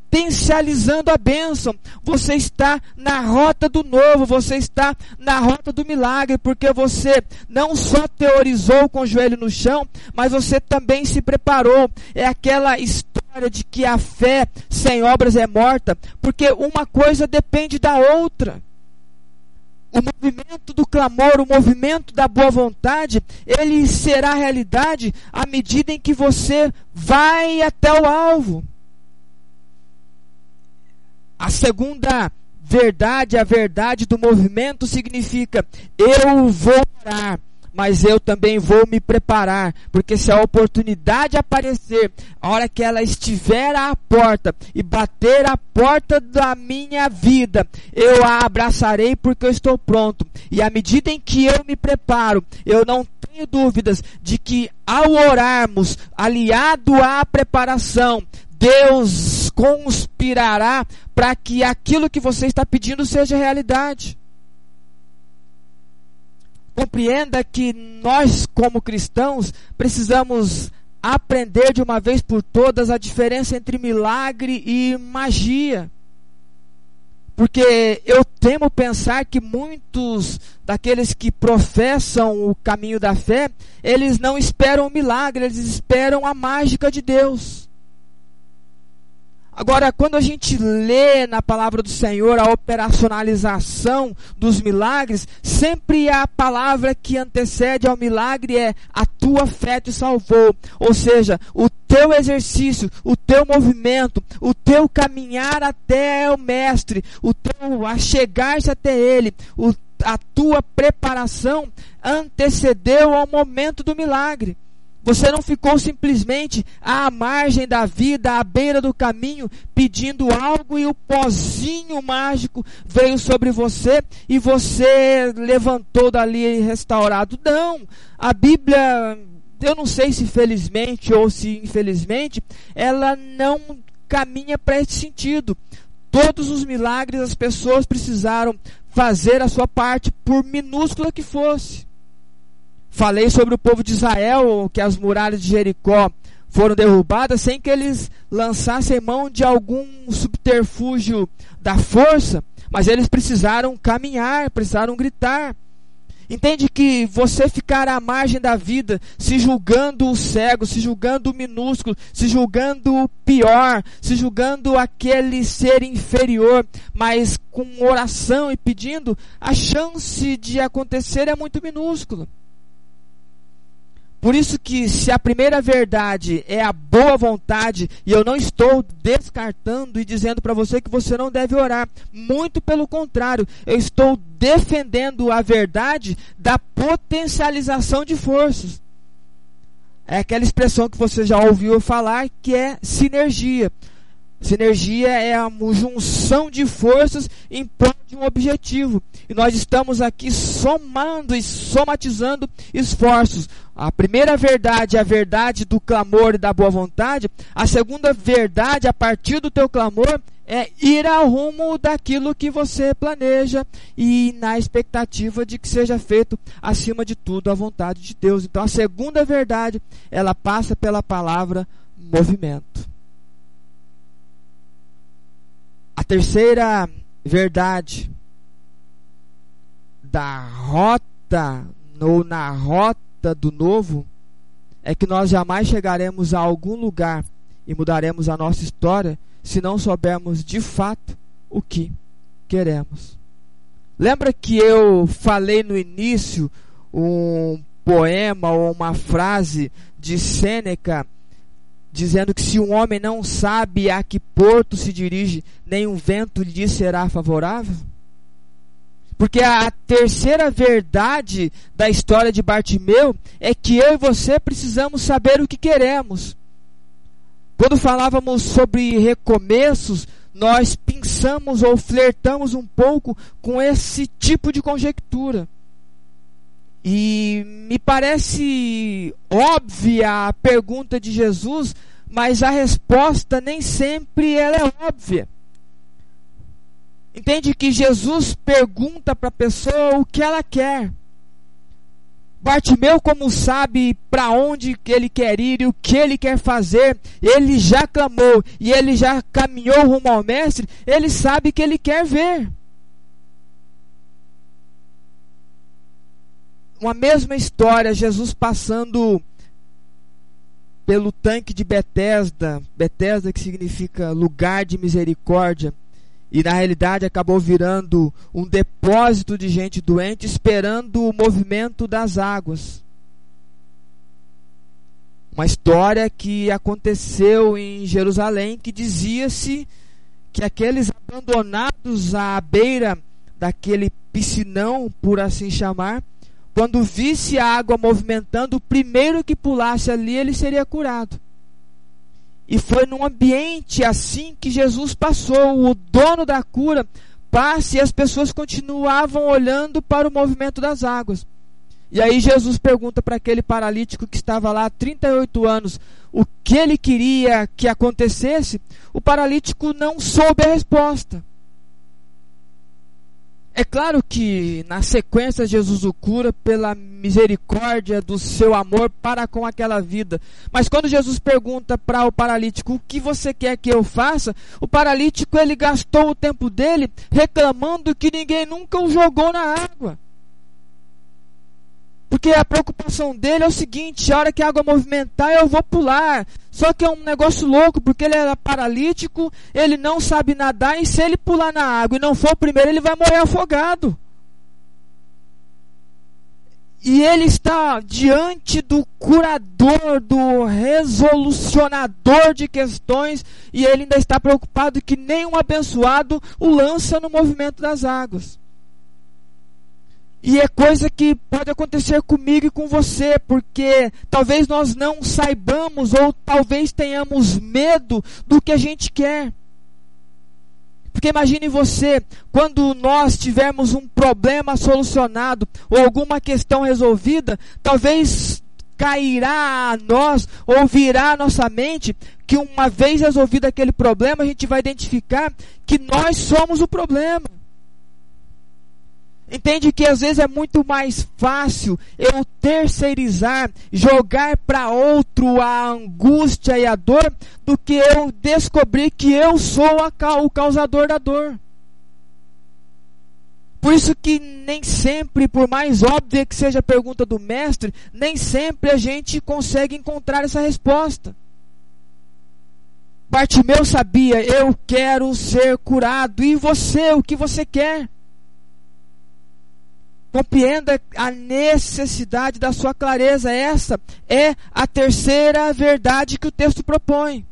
a bênção. Você está na rota do novo, você está na rota do milagre, porque você não só teorizou com o joelho no chão, mas você também se preparou. É aquela história de que a fé sem obras é morta, porque uma coisa depende da outra. o movimento do clamor, o movimento da boa vontade, ele será realidade à medida em que você vai até o alvo. A segunda verdade, a verdade do movimento significa eu vou orar, mas eu também vou me preparar, porque se a oportunidade aparecer, a hora que ela estiver à porta e bater a porta da minha vida, eu a abraçarei porque eu estou pronto. E à medida em que eu me preparo, eu não tenho dúvidas de que ao orarmos, aliado à preparação, Deus conspirará para que aquilo que você está pedindo seja realidade. Compreenda que nós, como cristãos, precisamos aprender de uma vez por todas a diferença entre milagre e magia. Porque eu temo pensar que muitos daqueles que professam o caminho da fé, eles não esperam o milagre, eles esperam a mágica de Deus. Agora, quando a gente lê na palavra do Senhor a operacionalização dos milagres, sempre a palavra que antecede ao milagre é a tua fé te salvou. Ou seja, o teu exercício, o teu movimento, o teu caminhar até o Mestre, o teu achegar-se até Ele, o, a tua preparação antecedeu ao momento do milagre. Você não ficou simplesmente à margem da vida, à beira do caminho, pedindo algo e o pozinho mágico veio sobre você e você levantou dali restaurado. Não! A Bíblia, eu não sei se felizmente ou se infelizmente, ela não caminha para esse sentido. Todos os milagres as pessoas precisaram fazer a sua parte, por minúscula que fosse. Falei sobre o povo de Israel, que as muralhas de Jericó foram derrubadas sem que eles lançassem mão de algum subterfúgio da força, mas eles precisaram caminhar, precisaram gritar. Entende que você ficar à margem da vida, se julgando o cego, se julgando o minúsculo, se julgando o pior, se julgando aquele ser inferior, mas com oração e pedindo, a chance de acontecer é muito minúscula. Por isso que se a primeira verdade é a boa vontade, e eu não estou descartando e dizendo para você que você não deve orar, muito pelo contrário, eu estou defendendo a verdade da potencialização de forças. É aquela expressão que você já ouviu falar que é sinergia. Sinergia é a junção de forças em prol de um objetivo. E nós estamos aqui somando e somatizando esforços. A primeira verdade é a verdade do clamor e da boa vontade. A segunda verdade, a partir do teu clamor, é ir ao rumo daquilo que você planeja e na expectativa de que seja feito acima de tudo a vontade de Deus. Então a segunda verdade, ela passa pela palavra movimento. A terceira verdade da rota ou na rota do novo é que nós jamais chegaremos a algum lugar e mudaremos a nossa história se não soubermos de fato o que queremos. Lembra que eu falei no início um poema ou uma frase de Sêneca dizendo que se um homem não sabe a que porto se dirige, nenhum vento lhe será favorável? Porque a terceira verdade da história de Bartimeu é que eu e você precisamos saber o que queremos. Quando falávamos sobre recomeços, nós pensamos ou flertamos um pouco com esse tipo de conjectura. E me parece óbvia a pergunta de Jesus, mas a resposta nem sempre ela é óbvia. Entende que Jesus pergunta para a pessoa o que ela quer. Bartimeu, como sabe para onde ele quer ir e o que ele quer fazer, ele já clamou e ele já caminhou rumo ao Mestre, ele sabe que ele quer ver. uma mesma história, Jesus passando pelo tanque de Betesda, Betesda que significa lugar de misericórdia, e na realidade acabou virando um depósito de gente doente esperando o movimento das águas. Uma história que aconteceu em Jerusalém que dizia-se que aqueles abandonados à beira daquele piscinão, por assim chamar, quando visse a água movimentando, o primeiro que pulasse ali ele seria curado. E foi num ambiente assim que Jesus passou, o dono da cura passa e as pessoas continuavam olhando para o movimento das águas. E aí Jesus pergunta para aquele paralítico que estava lá há 38 anos o que ele queria que acontecesse. O paralítico não soube a resposta. É claro que na sequência Jesus o cura pela misericórdia do seu amor para com aquela vida. Mas quando Jesus pergunta para o paralítico o que você quer que eu faça, o paralítico ele gastou o tempo dele reclamando que ninguém nunca o jogou na água. Porque a preocupação dele é o seguinte: a hora que a água movimentar, eu vou pular. Só que é um negócio louco, porque ele era paralítico, ele não sabe nadar, e se ele pular na água e não for o primeiro, ele vai morrer afogado. E ele está diante do curador, do resolucionador de questões, e ele ainda está preocupado que nenhum abençoado o lança no movimento das águas. E é coisa que pode acontecer comigo e com você, porque talvez nós não saibamos ou talvez tenhamos medo do que a gente quer. Porque imagine você, quando nós tivermos um problema solucionado ou alguma questão resolvida, talvez cairá a nós ou virá à nossa mente que uma vez resolvido aquele problema, a gente vai identificar que nós somos o problema. Entende que às vezes é muito mais fácil eu terceirizar, jogar para outro a angústia e a dor, do que eu descobrir que eu sou a, o causador da dor. Por isso que nem sempre, por mais óbvia que seja a pergunta do mestre, nem sempre a gente consegue encontrar essa resposta. Bartimeu sabia, eu quero ser curado. E você, o que você quer? Compreenda a necessidade da sua clareza. Essa é a terceira verdade que o texto propõe,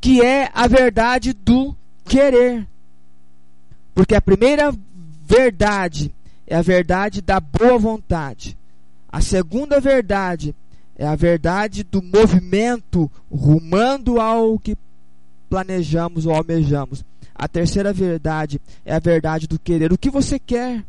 que é a verdade do querer. Porque a primeira verdade é a verdade da boa vontade. A segunda verdade é a verdade do movimento rumando ao que planejamos ou almejamos. A terceira verdade é a verdade do querer. O que você quer?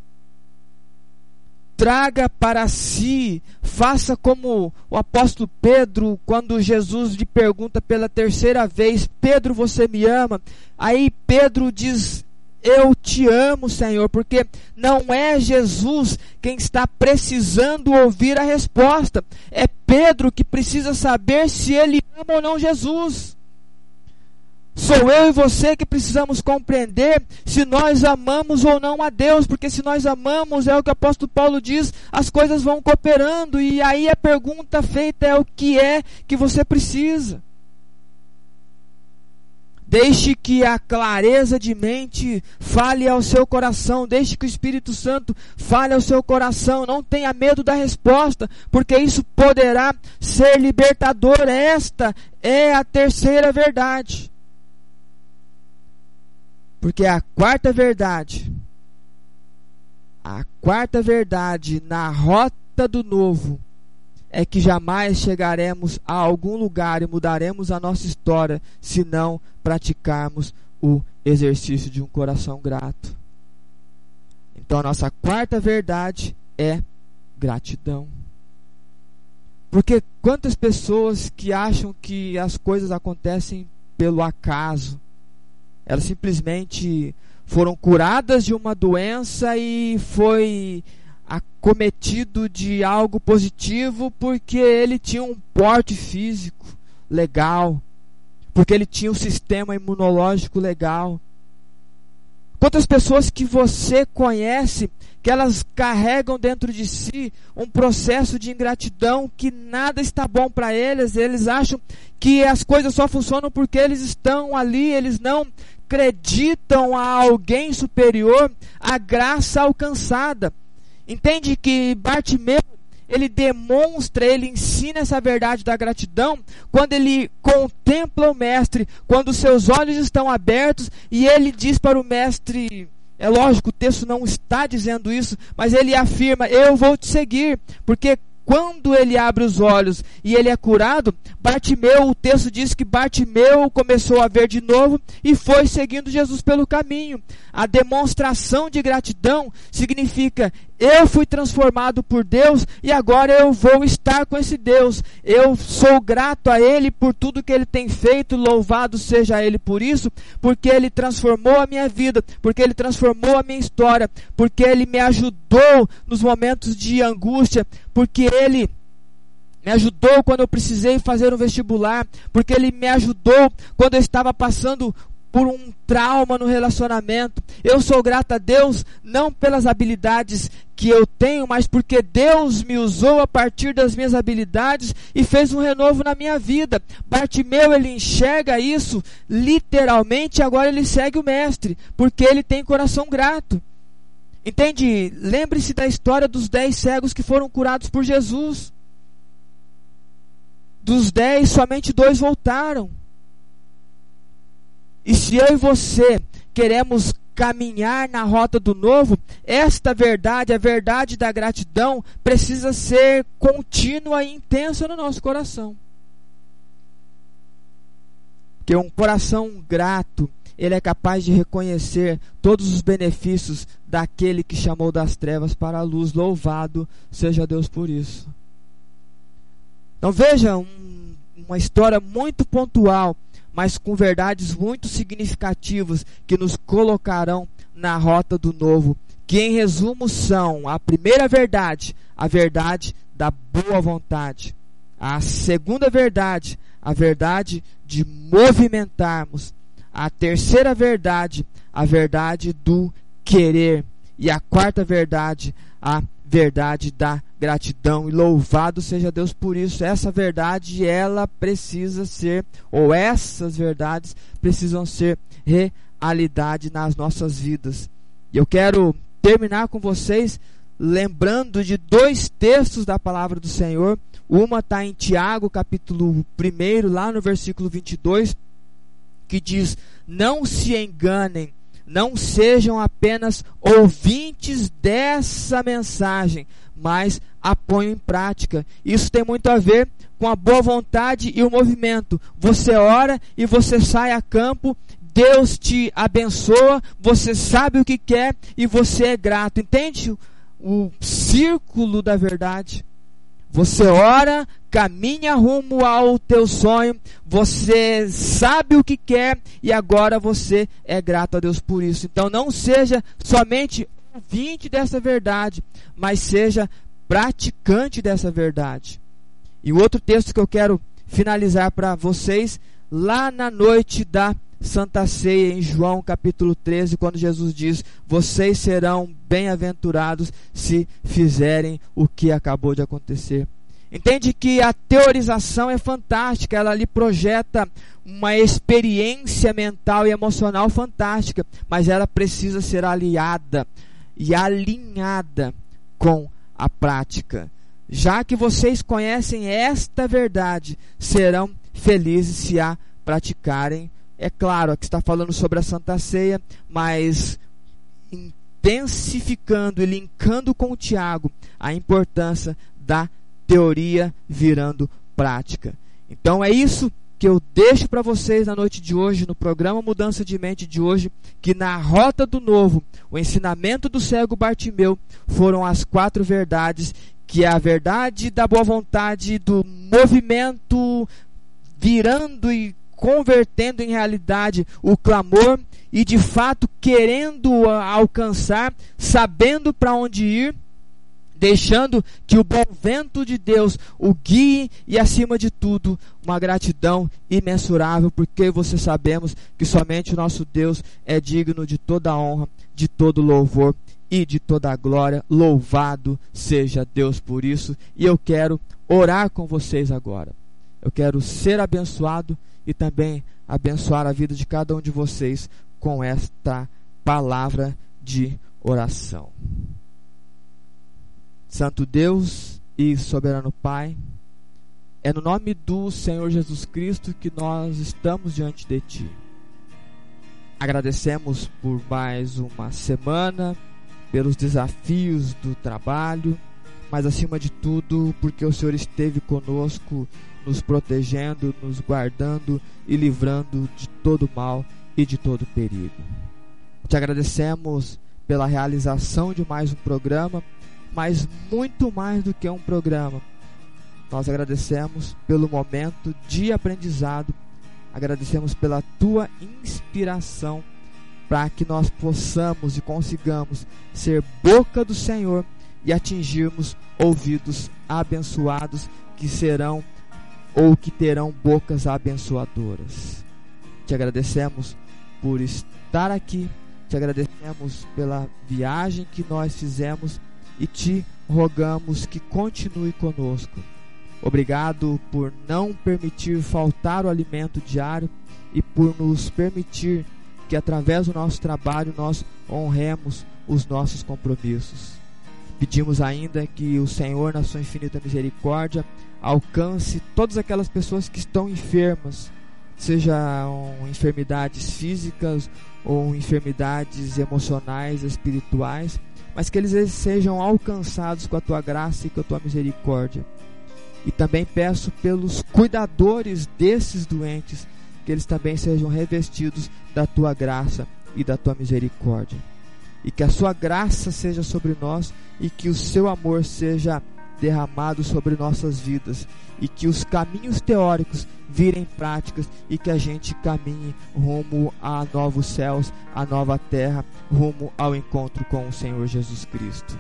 Traga para si, faça como o apóstolo Pedro, quando Jesus lhe pergunta pela terceira vez: Pedro, você me ama? Aí Pedro diz: Eu te amo, Senhor, porque não é Jesus quem está precisando ouvir a resposta, é Pedro que precisa saber se ele ama ou não Jesus. Sou eu e você que precisamos compreender se nós amamos ou não a Deus, porque se nós amamos, é o que o apóstolo Paulo diz, as coisas vão cooperando, e aí a pergunta feita é o que é que você precisa. Deixe que a clareza de mente fale ao seu coração. Deixe que o Espírito Santo fale ao seu coração. Não tenha medo da resposta, porque isso poderá ser libertador. Esta é a terceira verdade. Porque a quarta verdade, a quarta verdade na rota do novo, é que jamais chegaremos a algum lugar e mudaremos a nossa história se não praticarmos o exercício de um coração grato. Então a nossa quarta verdade é gratidão. Porque quantas pessoas que acham que as coisas acontecem pelo acaso, elas simplesmente foram curadas de uma doença e foi acometido de algo positivo porque ele tinha um porte físico legal, porque ele tinha um sistema imunológico legal. Quantas pessoas que você conhece que elas carregam dentro de si um processo de ingratidão que nada está bom para eles, eles acham que as coisas só funcionam porque eles estão ali, eles não acreditam a alguém superior a graça alcançada. Entende que Bartimeu ele demonstra, ele ensina essa verdade da gratidão quando ele contempla o mestre, quando seus olhos estão abertos e ele diz para o mestre: é lógico, o texto não está dizendo isso, mas ele afirma: Eu vou te seguir, porque quando ele abre os olhos e ele é curado, Bartimeu, o texto diz que Bartimeu começou a ver de novo e foi seguindo Jesus pelo caminho. A demonstração de gratidão significa eu fui transformado por Deus e agora eu vou estar com esse Deus. Eu sou grato a Ele por tudo que Ele tem feito, louvado seja Ele por isso, porque Ele transformou a minha vida, porque Ele transformou a minha história, porque Ele me ajudou nos momentos de angústia, porque Ele me ajudou quando eu precisei fazer um vestibular, porque Ele me ajudou quando eu estava passando por um trauma no relacionamento. Eu sou grato a Deus não pelas habilidades que eu tenho, mas porque Deus me usou a partir das minhas habilidades e fez um renovo na minha vida. Bartimeu ele enxerga isso literalmente, agora ele segue o mestre, porque ele tem coração grato. Entende? Lembre-se da história dos dez cegos que foram curados por Jesus. Dos dez, somente dois voltaram. E se eu e você queremos caminhar na rota do novo, esta verdade, a verdade da gratidão, precisa ser contínua e intensa no nosso coração. Porque um coração grato, ele é capaz de reconhecer todos os benefícios daquele que chamou das trevas para a luz. Louvado seja Deus por isso. Então veja um, uma história muito pontual mas com verdades muito significativas que nos colocarão na rota do novo, que em resumo são a primeira verdade, a verdade da boa vontade, a segunda verdade, a verdade de movimentarmos, a terceira verdade, a verdade do querer, e a quarta verdade, a verdade da gratidão e louvado seja Deus por isso. Essa verdade ela precisa ser ou essas verdades precisam ser realidade nas nossas vidas. E eu quero terminar com vocês lembrando de dois textos da palavra do Senhor. Uma está em Tiago, capítulo 1, lá no versículo 22, que diz: Não se enganem não sejam apenas ouvintes dessa mensagem, mas a ponham em prática. Isso tem muito a ver com a boa vontade e o movimento. Você ora e você sai a campo, Deus te abençoa, você sabe o que quer e você é grato. Entende o círculo da verdade? Você ora, caminha rumo ao teu sonho, você sabe o que quer e agora você é grato a Deus por isso. Então não seja somente ouvinte dessa verdade, mas seja praticante dessa verdade. E o outro texto que eu quero finalizar para vocês, lá na noite da Santa Ceia, em João capítulo 13, quando Jesus diz: Vocês serão bem-aventurados se fizerem o que acabou de acontecer. Entende que a teorização é fantástica, ela lhe projeta uma experiência mental e emocional fantástica, mas ela precisa ser aliada e alinhada com a prática. Já que vocês conhecem esta verdade, serão felizes se a praticarem. É claro, aqui está falando sobre a Santa Ceia, mas intensificando e linkando com o Tiago a importância da teoria virando prática. Então é isso que eu deixo para vocês na noite de hoje, no programa Mudança de Mente de hoje, que na rota do novo, o ensinamento do cego Bartimeu foram as quatro verdades, que é a verdade da boa vontade, do movimento virando e convertendo em realidade o clamor e de fato querendo alcançar, sabendo para onde ir deixando que o bom vento de Deus o guie e, acima de tudo, uma gratidão imensurável, porque você sabemos que somente o nosso Deus é digno de toda honra, de todo louvor e de toda a glória. Louvado seja Deus por isso. E eu quero orar com vocês agora. Eu quero ser abençoado e também abençoar a vida de cada um de vocês com esta palavra de oração. Santo Deus e soberano Pai, é no nome do Senhor Jesus Cristo que nós estamos diante de Ti. Agradecemos por mais uma semana, pelos desafios do trabalho, mas acima de tudo, porque o Senhor esteve conosco, nos protegendo, nos guardando e livrando de todo mal e de todo perigo. Te agradecemos pela realização de mais um programa, mas muito mais do que um programa nós agradecemos pelo momento de aprendizado, agradecemos pela tua inspiração para que nós possamos e consigamos ser boca do Senhor e atingirmos ouvidos abençoados que serão ou que terão bocas abençoadoras. Te agradecemos por estar aqui, te agradecemos pela viagem que nós fizemos e te rogamos que continue conosco Obrigado por não permitir faltar o alimento diário e por nos permitir que através do nosso trabalho nós honremos os nossos compromissos. Pedimos ainda que o Senhor, na sua infinita misericórdia, alcance todas aquelas pessoas que estão enfermas, sejam enfermidades físicas ou enfermidades emocionais, espirituais, mas que eles sejam alcançados com a tua graça e com a tua misericórdia e também peço pelos cuidadores desses doentes, que eles também sejam revestidos da tua graça e da tua misericórdia. E que a sua graça seja sobre nós e que o seu amor seja derramado sobre nossas vidas e que os caminhos teóricos virem práticas e que a gente caminhe rumo a novos céus, a nova terra, rumo ao encontro com o Senhor Jesus Cristo.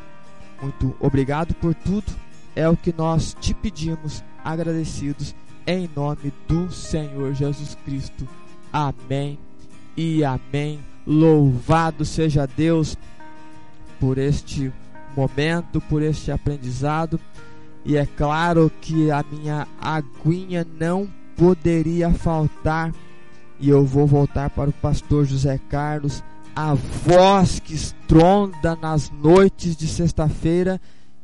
Muito obrigado por tudo é o que nós te pedimos, agradecidos, em nome do Senhor Jesus Cristo. Amém e amém. Louvado seja Deus por este momento, por este aprendizado. E é claro que a minha aguinha não poderia faltar. E eu vou voltar para o pastor José Carlos, a voz que estronda nas noites de sexta-feira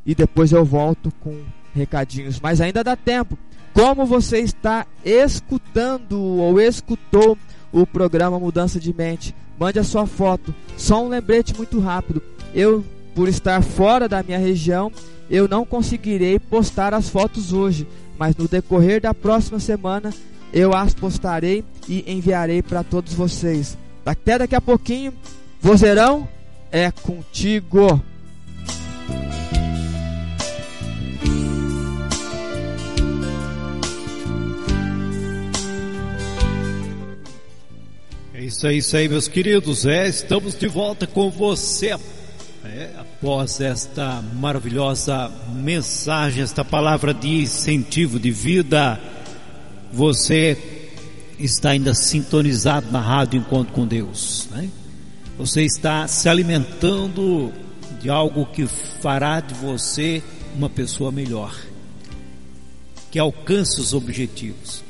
e depois eu volto com recadinhos. Mas ainda dá tempo. Como você está escutando ou escutou o programa Mudança de Mente? Mande a sua foto. Só um lembrete muito rápido. Eu, por estar fora da minha região, eu não conseguirei postar as fotos hoje, mas no decorrer da próxima semana eu as postarei e enviarei para todos vocês. Até daqui a pouquinho, vozeirão é contigo. Isso aí, isso aí, meus queridos. É, estamos de volta com você. É, após esta maravilhosa mensagem, esta palavra de incentivo de vida, você está ainda sintonizado na rádio Encontro com Deus. Né? Você está se alimentando de algo que fará de você uma pessoa melhor, que alcance os objetivos.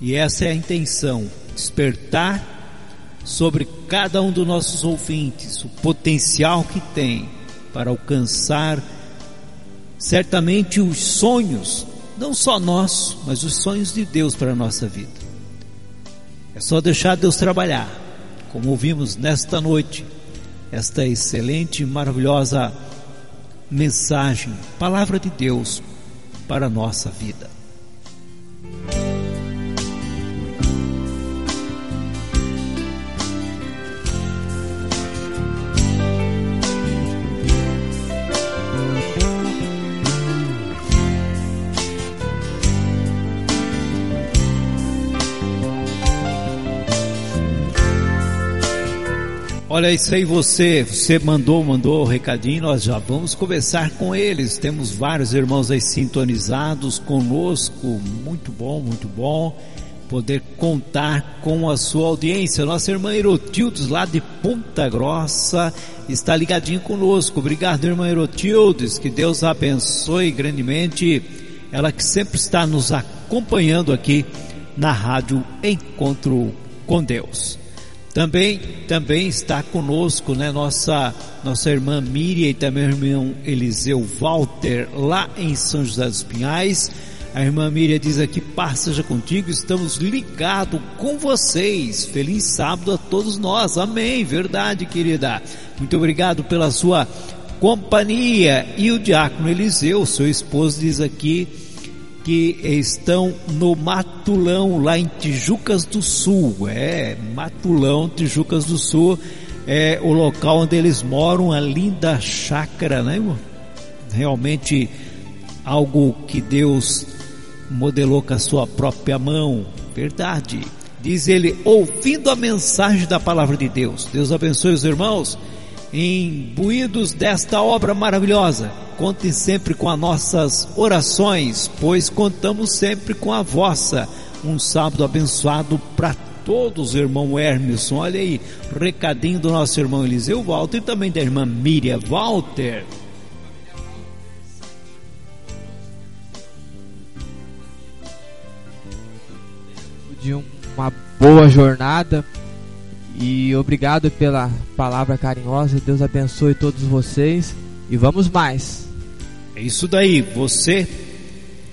E essa é a intenção: despertar sobre cada um dos nossos ouvintes, o potencial que tem para alcançar certamente os sonhos, não só nossos, mas os sonhos de Deus para a nossa vida. É só deixar Deus trabalhar, como ouvimos nesta noite, esta excelente e maravilhosa mensagem, palavra de Deus para a nossa vida. Olha isso aí você, você mandou, mandou o recadinho, nós já vamos conversar com eles. Temos vários irmãos aí sintonizados conosco, muito bom, muito bom poder contar com a sua audiência. Nossa irmã Erotildes lá de Ponta Grossa está ligadinho conosco. Obrigado, irmã Erotildes, que Deus abençoe grandemente. Ela que sempre está nos acompanhando aqui na rádio Encontro com Deus. Também, também está conosco, né, nossa, nossa irmã Miriam e também o irmão Eliseu Walter, lá em São José dos Pinhais. A irmã Miriam diz aqui, paz seja contigo, estamos ligados com vocês. Feliz sábado a todos nós. Amém. Verdade, querida. Muito obrigado pela sua companhia. E o diácono Eliseu, seu esposo, diz aqui que estão no Matulão, lá em Tijucas do Sul. É, Matulão, Tijucas do Sul, é o local onde eles moram, a linda chácara, né, irmão? Realmente algo que Deus modelou com a sua própria mão. Verdade. Diz ele, ouvindo a mensagem da palavra de Deus. Deus abençoe os irmãos imbuídos desta obra maravilhosa. Contem sempre com as nossas orações, pois contamos sempre com a vossa. Um sábado abençoado para todos, irmão Hermeson. Olha aí, recadinho do nosso irmão Eliseu Walter e também da irmã Miriam Walter. De um- uma boa jornada e obrigado pela palavra carinhosa. Deus abençoe todos vocês e vamos mais. É isso daí, você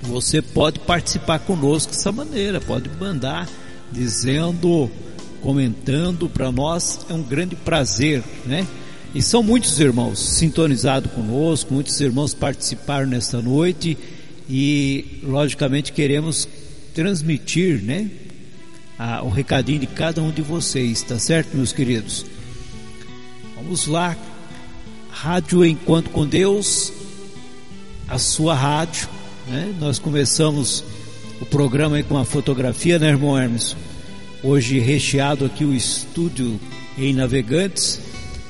você pode participar conosco dessa maneira, pode mandar dizendo, comentando para nós, é um grande prazer, né? E são muitos irmãos sintonizados conosco, muitos irmãos participaram nesta noite e logicamente queremos transmitir, né? a- o recadinho de cada um de vocês, tá certo, meus queridos? Vamos lá, Rádio Enquanto com Deus, a sua rádio, né? Nós começamos o programa com a fotografia, né, irmão Hermes? Hoje recheado aqui o estúdio em Navegantes,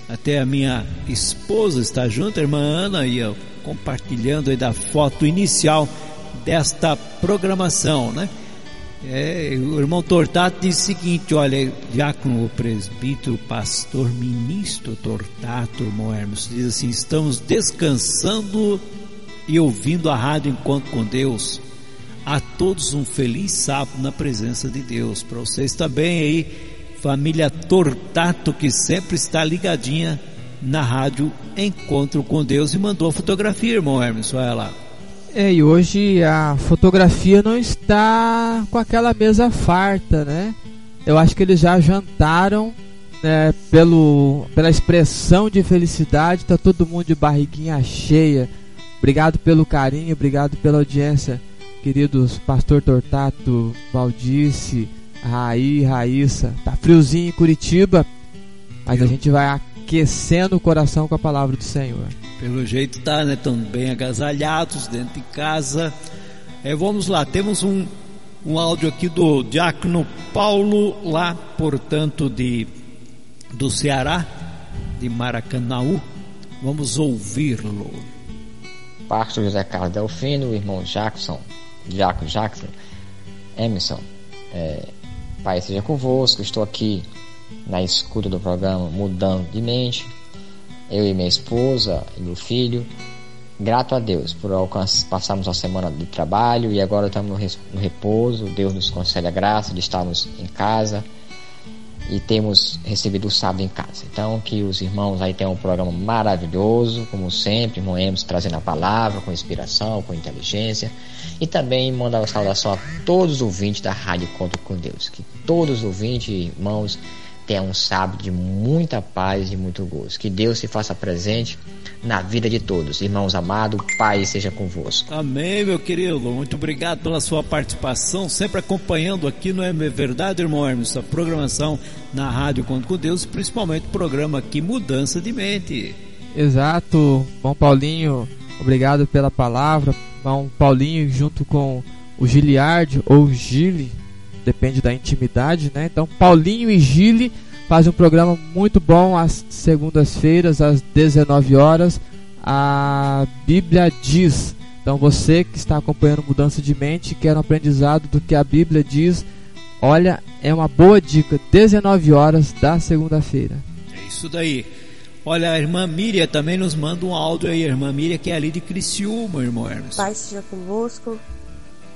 até a minha esposa está junto, a irmã Ana, aí, ó, compartilhando aí da foto inicial desta programação, né? É, o irmão Tortato diz o seguinte, olha, diácono, presbítero, pastor, ministro Tortato, irmão Hermes, diz assim, estamos descansando e ouvindo a rádio enquanto com Deus. A todos um feliz sábado na presença de Deus. Para vocês também aí, família Tortato, que sempre está ligadinha na rádio Encontro com Deus e mandou a fotografia, irmão Hermes, olha lá. É, e hoje a fotografia não está com aquela mesa farta, né? Eu acho que eles já jantaram, né, pelo, pela expressão de felicidade, tá todo mundo de barriguinha cheia. Obrigado pelo carinho, obrigado pela audiência, queridos Pastor Tortato, Valdice, Raí, Raíssa. Tá friozinho em Curitiba, mas a gente vai aquecendo o coração com a palavra do Senhor. Pelo jeito tá, né? Estão bem agasalhados dentro de casa. É, vamos lá, temos um, um áudio aqui do Diácono Paulo, lá, portanto, de, do Ceará, de Maracanaú. Vamos ouvi-lo. Pastor José Carlos Delfino, o irmão Jackson, Jaco Jackson, Emerson, é, Pai seja convosco, estou aqui na escuta do programa Mudando de Mente, eu e minha esposa e meu filho, grato a Deus por alcance, passarmos uma semana de trabalho e agora estamos no, repouso, Deus nos concede a graça de estarmos em casa e temos recebido o sábado em casa. Então, que os irmãos aí tenham um programa maravilhoso, como sempre, irmão Emerson trazendo a palavra com inspiração, com inteligência. E também mandar uma saudação a todos os ouvintes da Rádio Conto com Deus. Que todos os ouvintes, irmãos, tenham um sábado de muita paz e muito gozo. Que Deus se faça presente na vida de todos. Irmãos amados, Pai seja convosco. Amém, meu querido. Muito obrigado pela sua participação, sempre acompanhando aqui no É Verdade, irmão Hermes, a programação na Rádio Conto com Deus, principalmente o programa aqui Mudança de Mente. Exato, bom Paulinho, obrigado pela palavra. Bom Paulinho junto com o Giliard ou Gile, depende da intimidade, né? Então Paulinho e Gile fazem um programa muito bom às segundas-feiras às 19 horas. A Bíblia diz. Então você que está acompanhando Mudança de Mente, quer um aprendizado do que a Bíblia diz, olha, é uma boa dica, 19 horas da segunda-feira. É isso daí. Olha, a irmã Miriam também nos manda um áudio aí, a irmã Miriam, que é ali de Criciúma, irmão Hermes. Pai seja convosco,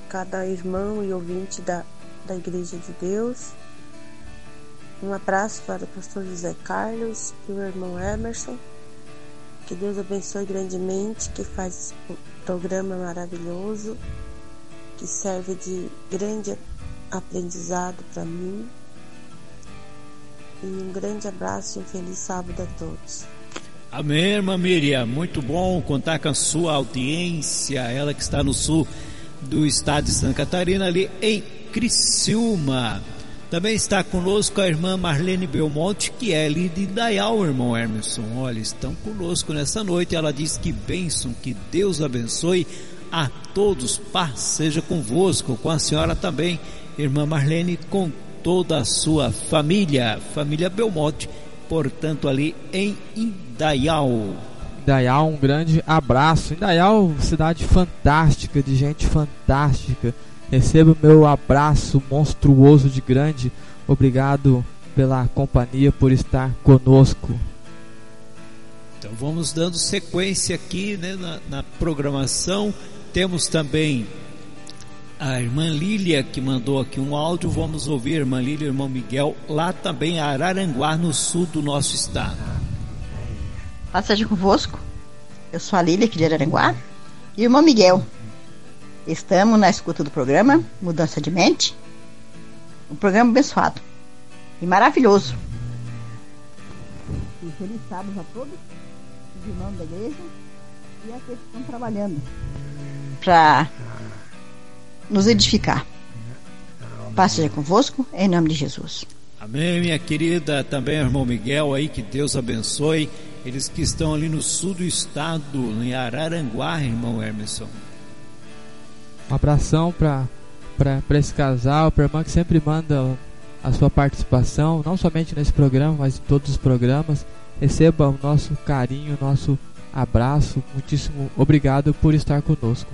cada irmão e ouvinte da, da Igreja de Deus. Um abraço para o pastor José Carlos e o irmão Emerson. Que Deus abençoe grandemente, que faz esse programa maravilhoso, que serve de grande aprendizado para mim. E um grande abraço e um feliz sábado a todos. Amém, irmã Miriam. Muito bom contar com a sua audiência. Ela que está no sul do estado de Santa Catarina, ali em Criciúma. Também está conosco a irmã Marlene Belmonte, que é ali de Dayal, irmão Emerson. Olha, estão conosco nessa noite. Ela diz que bênção, que Deus abençoe a todos. Paz seja convosco, com a senhora também, irmã Marlene, com toda a sua família, família Belmonte, portanto, ali em Indaial. Indaial, um grande abraço. Indaial, cidade fantástica, de gente fantástica. Receba o meu abraço monstruoso de grande. Obrigado pela companhia, por estar conosco. Então vamos dando sequência aqui né, na, na programação. Temos também a irmã Lília que mandou aqui um áudio. Vamos ouvir a irmã Lília e o irmão Miguel, lá também em Araranguá, no sul do nosso estado. Paz seja convosco. Eu sou a Lília aqui de Araranguá e o irmão Miguel. Estamos na escuta do programa Mudança de Mente. Um programa abençoado e maravilhoso. E feliz sábado a todos, os irmãos da igreja e aqueles que estão trabalhando para nos edificar. Paz seja convosco, em nome de Jesus. Amém, minha querida. Também irmão Miguel aí, que Deus abençoe. Eles que estão ali no sul do estado, em Araranguá, irmão Emerson. Um abração para esse casal, para a irmã que sempre manda a sua participação, não somente nesse programa, mas em todos os programas. Receba o nosso carinho, o nosso abraço. Muitíssimo obrigado por estar conosco.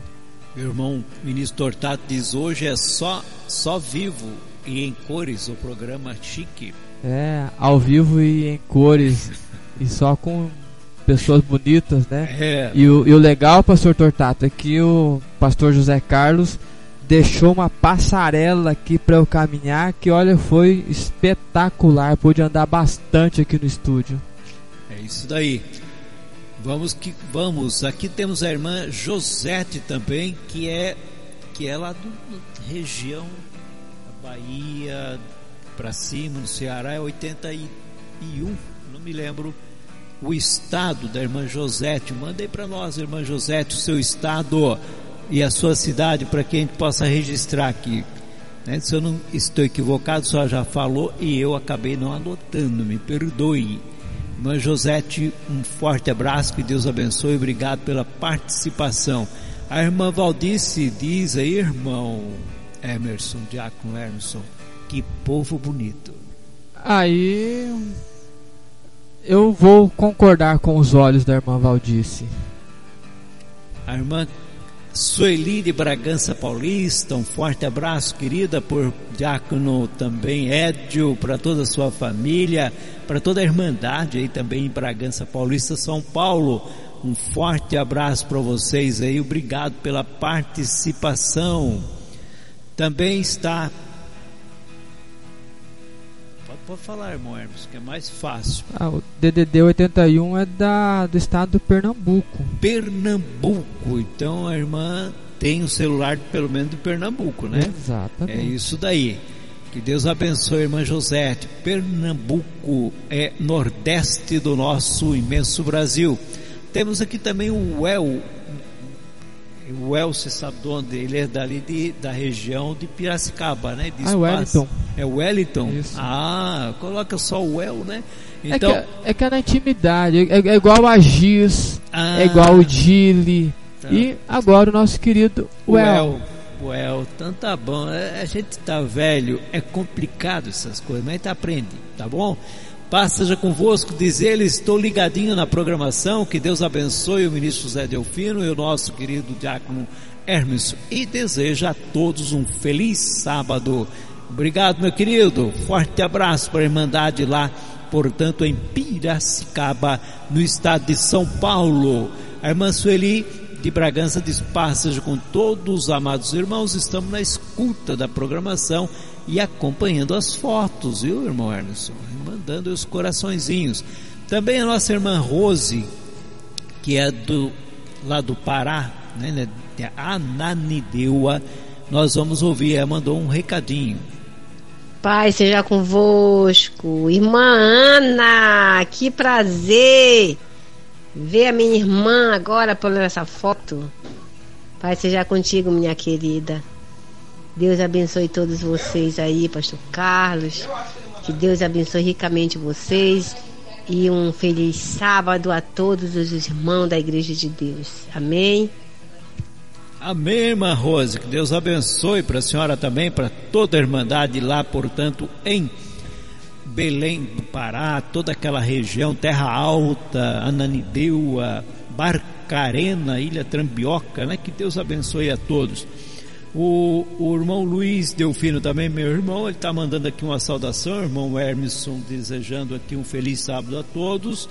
Meu irmão ministro Tortato diz: hoje é só, só vivo e em cores o programa chique. É, ao vivo e em cores. e só com pessoas bonitas, né? É. E o, e o legal, pastor Tortato, é que o pastor José Carlos deixou uma passarela aqui para eu caminhar que olha foi espetacular, pude andar bastante aqui no estúdio. É isso daí. Vamos que vamos. Aqui temos a irmã Josete também, que é que é lá do, do região da Bahia para cima, no Ceará é 81, não me lembro o estado da irmã Josete. Mandei para nós, irmã Josete, o seu estado e a sua cidade para que a gente possa registrar aqui. Né? Se eu não estou equivocado, senhora já falou e eu acabei não anotando, me perdoe. Irmã Josete, um forte abraço, que Deus abençoe, obrigado pela participação. A irmã Valdice diz aí, irmão Emerson, Diácono Emerson, que povo bonito. Aí eu vou concordar com os olhos da irmã Valdice. A irmã Sueli de Bragança Paulista, um forte abraço, querida, por diácono também Édio, para toda a sua família, para toda a Irmandade aí também em Bragança Paulista, São Paulo. Um forte abraço para vocês aí, obrigado pela participação. Também está. Pode falar, irmão Hermes, que é mais fácil. Ah, o DDD 81 é da, do estado do Pernambuco. Pernambuco, então a irmã tem o um celular pelo menos de Pernambuco, né? Exatamente. É isso daí. Que Deus abençoe, irmã Josete. Pernambuco é nordeste do nosso imenso Brasil. Temos aqui também o El. O El, você sabe de onde? Ele é dali de, da região de Piracicaba, né? De ah, Wellington. É Wellington? Isso. Ah, coloca só o El, né? Então, é, que, é que é na intimidade, é, é igual a Giz, ah, é igual o Dili. Tá. E agora o nosso querido Well. Well, então tá bom. A gente tá velho, é complicado essas coisas, mas a gente aprende, tá bom? Paz seja convosco, diz ele, estou ligadinho na programação, que Deus abençoe o ministro José Delfino e o nosso querido diácono Hermes e deseja a todos um feliz sábado. Obrigado, meu querido. Forte abraço para a Irmandade lá, portanto, em Piracicaba, no estado de São Paulo. A irmã Sueli de Bragança diz: Passagem com todos os amados irmãos, estamos na escuta da programação e acompanhando as fotos, viu, irmão Ernest? Mandando os coraçõezinhos. Também a nossa irmã Rose, que é do lá do Pará, né, de Ananideua, nós vamos ouvir, ela mandou um recadinho. Pai seja convosco. Irmã Ana, que prazer ver a minha irmã agora por essa foto. Pai seja contigo, minha querida. Deus abençoe todos vocês aí, Pastor Carlos. Que Deus abençoe ricamente vocês. E um feliz sábado a todos os irmãos da Igreja de Deus. Amém. Amém, irmã Rose. Que Deus abençoe para a senhora também, para toda a Irmandade lá, portanto, em Belém do Pará, toda aquela região, Terra Alta, Ananideua, Barcarena, Ilha Trambioca, né? Que Deus abençoe a todos. O, o irmão Luiz Delfino também, meu irmão, ele está mandando aqui uma saudação, irmão Hermeson, desejando aqui um feliz sábado a todos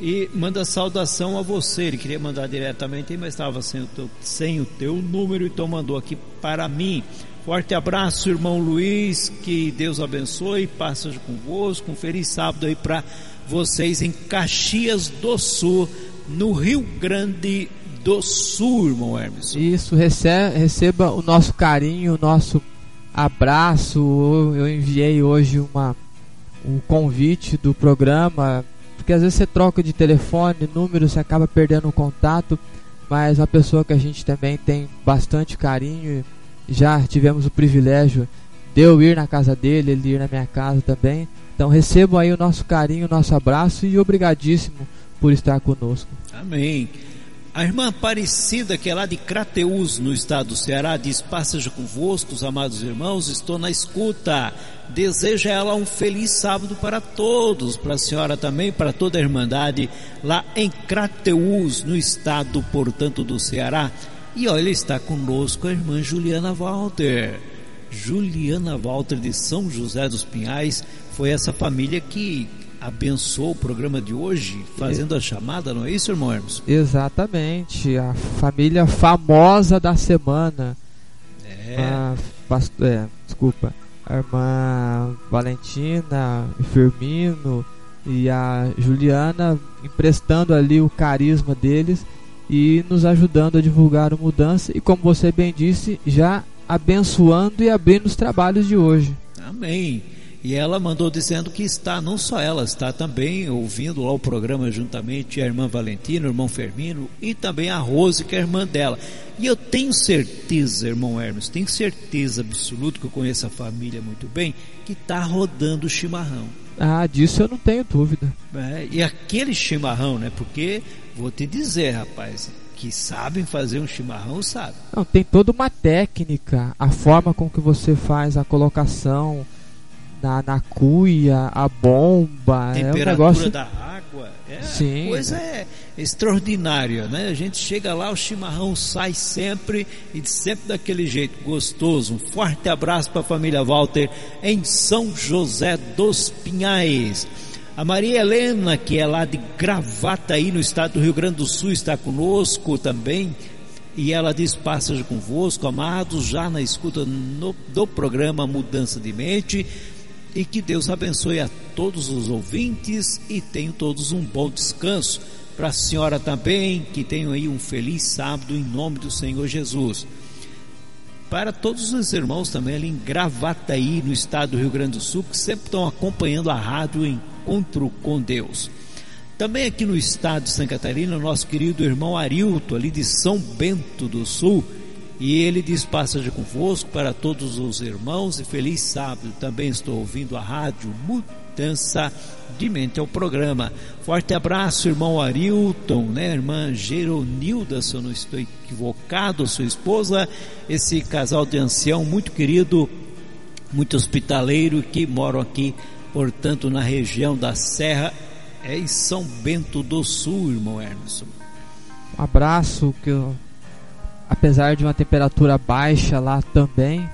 e manda saudação a você. Ele queria mandar diretamente, mas estava sem o, teu, sem o teu número, então mandou aqui para mim. Forte abraço, irmão Luiz, que Deus abençoe, passa convosco, um feliz sábado aí para vocês em Caxias do Sul, no Rio Grande do Sul, irmão Hermes. Isso, receba, receba o nosso carinho, o nosso abraço. Eu enviei hoje uma, um convite do programa, porque às vezes você troca de telefone, número, você acaba perdendo o contato, mas uma pessoa que a gente também tem bastante carinho, já tivemos o privilégio de eu ir na casa dele, ele ir na minha casa também. Então recebam aí o nosso carinho, o nosso abraço e obrigadíssimo por estar conosco. Amém. A irmã Aparecida, que é lá de Crateús, no estado do Ceará, diz: Passeja convosco, os amados irmãos, estou na escuta. Deseja ela um feliz sábado para todos, para a senhora também, para toda a Irmandade, lá em Crateús, no estado, portanto, do Ceará. E olha, está conosco a irmã Juliana Walter. Juliana Walter de São José dos Pinhais, foi essa família que abençoou o programa de hoje, fazendo a chamada, não é isso, irmão Hermes? Exatamente, a família famosa da semana. É. A, é, desculpa, a irmã Valentina, Firmino e a Juliana emprestando ali o carisma deles e nos ajudando a divulgar o mudança e como você bem disse, já abençoando e abrindo os trabalhos de hoje. Amém. E ela mandou dizendo que está, não só ela, está também ouvindo lá o programa juntamente a irmã Valentina, o irmão Fermino e também a Rose, que é a irmã dela. E eu tenho certeza, irmão Hermes, tenho certeza absoluta que eu conheço a família muito bem, que está rodando o chimarrão. Ah, disso eu não tenho dúvida. É, e aquele chimarrão, né? Porque, vou te dizer, rapaz, que sabem fazer um chimarrão, sabe. Não, tem toda uma técnica, a forma com que você faz a colocação, na, na cuia, a bomba. Temperatura é um negócio... da água. É, Sim. Coisa é extraordinária, né? A gente chega lá, o chimarrão sai sempre e sempre daquele jeito gostoso. Um forte abraço para a família Walter em São José dos Pinhais. A Maria Helena, que é lá de Gravataí, no estado do Rio Grande do Sul, está conosco também. E ela diz: Passagem convosco, amados, já na escuta no, do programa Mudança de Mente e que Deus abençoe a todos os ouvintes e tenham todos um bom descanso. Para a senhora também, que tenham aí um feliz sábado em nome do Senhor Jesus. Para todos os irmãos também ali em Gravataí, no estado do Rio Grande do Sul, que sempre estão acompanhando a rádio Encontro com Deus. Também aqui no estado de Santa Catarina, nosso querido irmão Arilto, ali de São Bento do Sul, e ele diz: Passagem convosco para todos os irmãos e feliz sábado. Também estou ouvindo a rádio Mudança de Mente ao programa. Forte abraço, irmão Arilton, né? Irmã Geronilda, se eu não estou equivocado, sua esposa. Esse casal de ancião muito querido, muito hospitaleiro, que moram aqui, portanto, na região da Serra, é em São Bento do Sul, irmão Emerson. Um abraço que eu apesar de uma temperatura baixa lá também,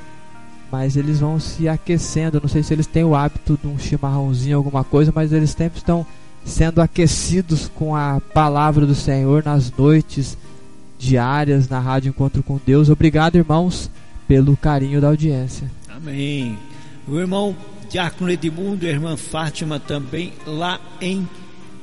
mas eles vão se aquecendo. Não sei se eles têm o hábito de um chimarrãozinho, alguma coisa, mas eles sempre estão sendo aquecidos com a palavra do Senhor nas noites diárias na Rádio Encontro com Deus. Obrigado, irmãos, pelo carinho da audiência. Amém. O irmão Diácono Edmundo e a irmã Fátima também lá em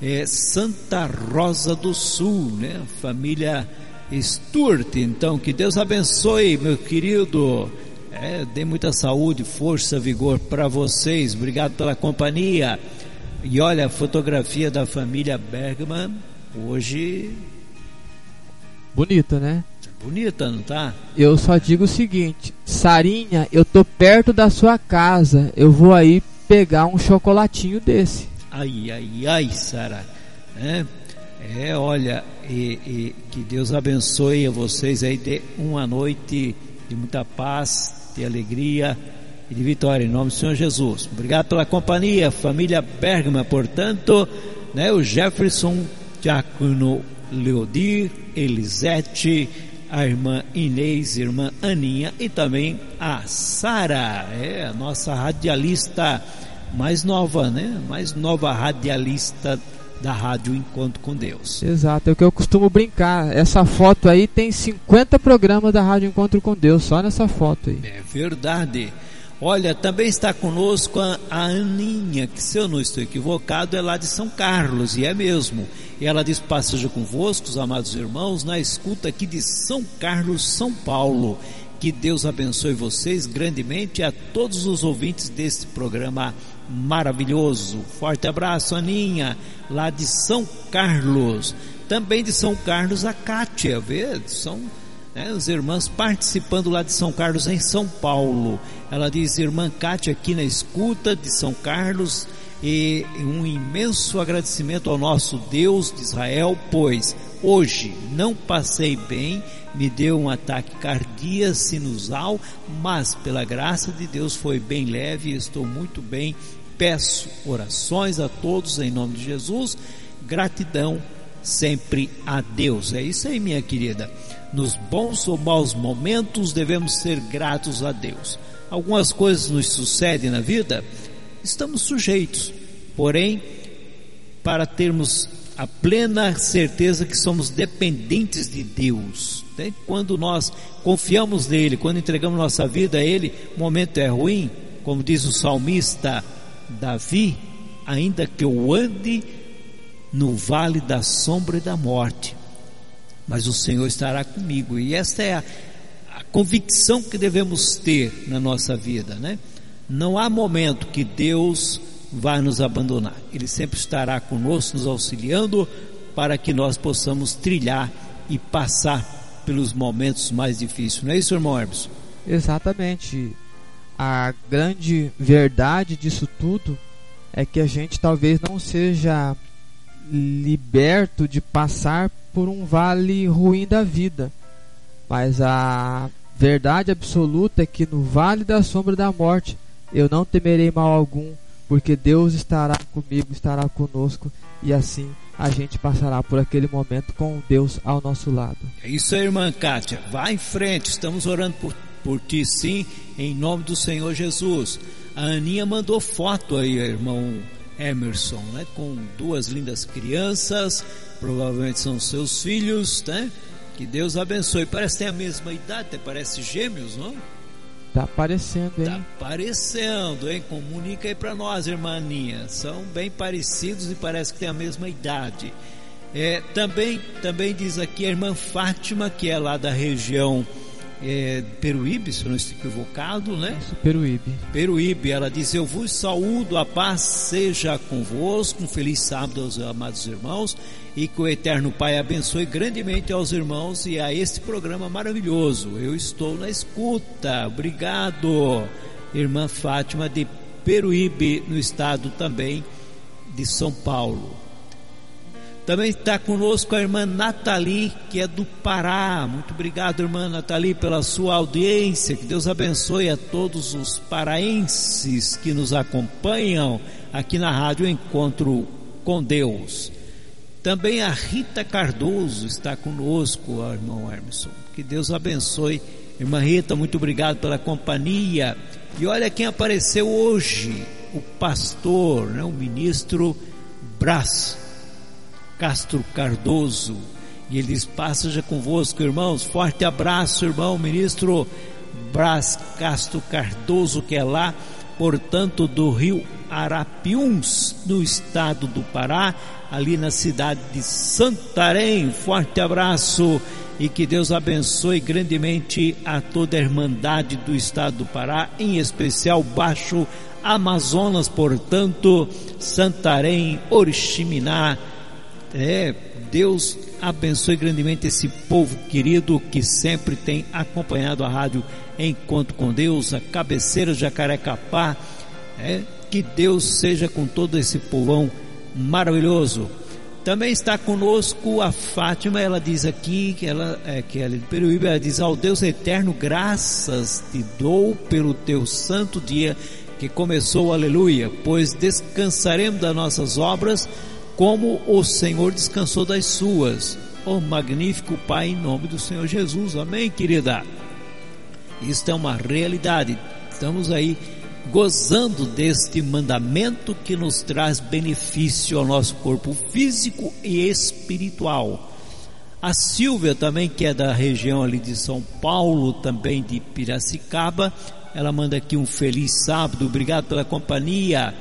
eh, Santa Rosa do Sul, né? Família Stuart. Então, que Deus abençoe, meu querido. É, dê muita saúde, força, vigor para vocês. Obrigado pela companhia. E olha a fotografia da família Bergman. Hoje Bonita, né? bonita, não tá? Eu só digo o seguinte: Sarinha, eu tô perto da sua casa. Eu vou aí pegar um chocolatinho desse. Ai, ai, ai, Sara. É, é olha, e, e que Deus abençoe a vocês aí, dê uma noite de muita paz, de alegria e de vitória, em nome do Senhor Jesus. Obrigado pela companhia, família Bergman, portanto, né, o Jefferson, Diácono Leodir, Elisete, a irmã Inês, irmã Aninha e também a Sara, é a nossa radialista mais nova, né? Mais nova radialista da Rádio Encontro com Deus. Exato, é o que eu costumo brincar. Essa foto aí tem 50 programas da Rádio Encontro com Deus, só nessa foto aí. É verdade. Olha, também está conosco a, a Aninha, que se eu não estou equivocado, é lá de São Carlos, e é mesmo. E ela diz: Passeja convosco, os amados irmãos, na escuta aqui de São Carlos, São Paulo. Que Deus abençoe vocês grandemente e a todos os ouvintes deste programa maravilhoso. Forte abraço, Aninha, lá de São Carlos. Também de São Carlos, a Kátia, vê? São né, as irmãs participando lá de São Carlos, em São Paulo. Ela diz: Irmã Kátia, aqui na escuta de São Carlos, e um imenso agradecimento ao nosso Deus de Israel, pois hoje não passei bem, me deu um ataque cardíaco sinusal, mas pela graça de Deus foi bem leve estou muito bem. Peço orações a todos em nome de Jesus, gratidão sempre a Deus. É isso aí, minha querida. Nos bons ou maus momentos devemos ser gratos a Deus. Algumas coisas nos sucedem na vida, estamos sujeitos. Porém, para termos a plena certeza que somos dependentes de Deus. Né? Quando nós confiamos nele, quando entregamos nossa vida a ele, o momento é ruim, como diz o salmista Davi, ainda que eu ande no vale da sombra e da morte, mas o Senhor estará comigo. E esta é a, a convicção que devemos ter na nossa vida, né? Não há momento que Deus vai nos abandonar. Ele sempre estará conosco, nos auxiliando para que nós possamos trilhar e passar pelos momentos mais difíceis. Não é isso, irmão Hermes? Exatamente. A grande verdade disso tudo é que a gente talvez não seja liberto de passar por um vale ruim da vida, mas a verdade absoluta é que no vale da sombra da morte eu não temerei mal algum, porque Deus estará comigo, estará conosco e assim a gente passará por aquele momento com Deus ao nosso lado. É isso aí, irmã Kátia. Vá em frente, estamos orando por, por ti sim, em nome do Senhor Jesus. A Aninha mandou foto aí, irmão Emerson, né? Com duas lindas crianças, provavelmente são seus filhos, né? Que Deus abençoe. Parece que tem a mesma idade, até parece gêmeos, não? Tá aparecendo, hein? Tá aparecendo, hein? Comunica aí para nós, irmã Aninha. São bem parecidos e parece que tem a mesma idade. É, também, também diz aqui a irmã Fátima, que é lá da região é, Peruíbe, se eu não estou equivocado, né? Isso, Peruíbe. Peruíbe, ela diz: Eu vos saúdo, a paz seja convosco. Um feliz sábado aos amados irmãos e que o Eterno Pai abençoe grandemente aos irmãos e a este programa maravilhoso. Eu estou na escuta. Obrigado, irmã Fátima de Peruíbe, no estado também de São Paulo. Também está conosco a irmã Nathalie, que é do Pará. Muito obrigado, irmã Nathalie, pela sua audiência. Que Deus abençoe a todos os paraenses que nos acompanham aqui na Rádio Encontro com Deus. Também a Rita Cardoso está conosco, irmão Hermeson. Que Deus abençoe. Irmã Rita, muito obrigado pela companhia. E olha quem apareceu hoje: o pastor, né, o ministro Brás Castro Cardoso. E ele diz: Paz seja convosco, irmãos. Forte abraço, irmão ministro Brás Castro Cardoso, que é lá, portanto, do Rio Arapiuns, no estado do Pará, ali na cidade de Santarém. Forte abraço e que Deus abençoe grandemente a toda a Irmandade do Estado do Pará, em especial Baixo Amazonas, portanto, Santarém, Oriximiná. É, Deus abençoe grandemente esse povo querido que sempre tem acompanhado a rádio Encontro com Deus, a cabeceira Jacarecapá. É, que Deus seja com todo esse povão maravilhoso. Também está conosco a Fátima, ela diz aqui que ela é que ela é de Peruíbe, ela diz ao Deus eterno, graças te dou pelo teu santo dia que começou, aleluia, pois descansaremos das nossas obras como o Senhor descansou das suas. Oh magnífico Pai, em nome do Senhor Jesus. Amém, querida. Isto é uma realidade. Estamos aí gozando deste mandamento que nos traz benefício ao nosso corpo físico e espiritual. A Silvia também, que é da região ali de São Paulo, também de Piracicaba, ela manda aqui um feliz sábado, obrigado pela companhia.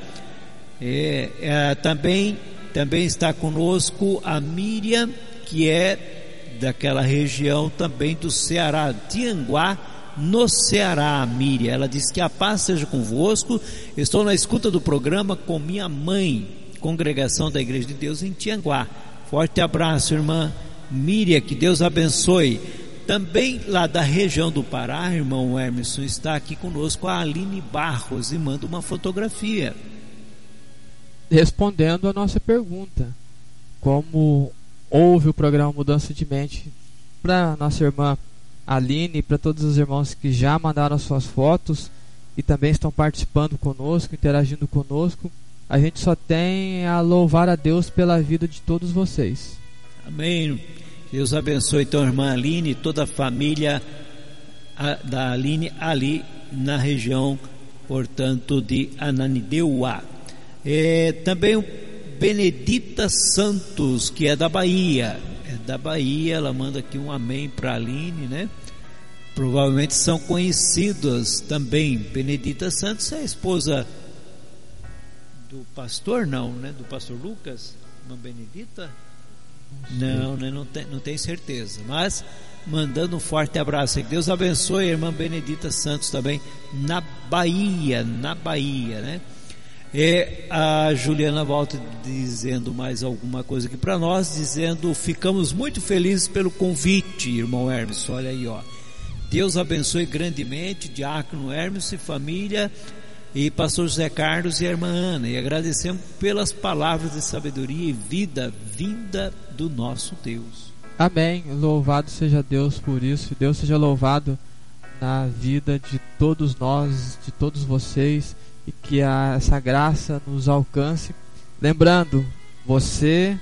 É, é, também, também está conosco a Miriam, que é daquela região também do Ceará, Tianguá, no Ceará, Miriam. Ela diz que a paz seja convosco. Estou na escuta do programa com minha mãe, congregação da Igreja de Deus em Tianguá. Forte abraço, irmã Miriam, que Deus abençoe. Também lá da região do Pará, irmão Emerson, está aqui conosco a Aline Barros e manda uma fotografia. Respondendo a nossa pergunta, como houve o programa Mudança de Mente para nossa irmã Aline, para todos os irmãos que já mandaram suas fotos e também estão participando conosco, interagindo conosco. A gente só tem a louvar a Deus pela vida de todos vocês. Amém. Deus abençoe então a irmã Aline e toda a família da Aline ali na região, portanto, de Ananideuá. É, também o Benedita Santos, que é da Bahia. É da Bahia, ela manda aqui um amém para a Aline, né? provavelmente são conhecidas também. Benedita Santos é a esposa do pastor, não, né? Do pastor Lucas, irmã Benedita? Não, né? Não, tem, não tenho certeza. Mas mandando um forte abraço. Que Deus abençoe a irmã Benedita Santos também na Bahia, na Bahia, né? E a Juliana volta dizendo mais alguma coisa aqui para nós, dizendo: ficamos muito felizes pelo convite, irmão Hermes. Olha aí, ó. Deus abençoe grandemente Diácono Hermes e família e pastor José Carlos e a irmã Ana e agradecemos pelas palavras de sabedoria e vida vinda do nosso Deus. Amém. Louvado seja Deus por isso. Deus seja louvado na vida de todos nós, de todos vocês e que a, essa graça nos alcance. Lembrando, você,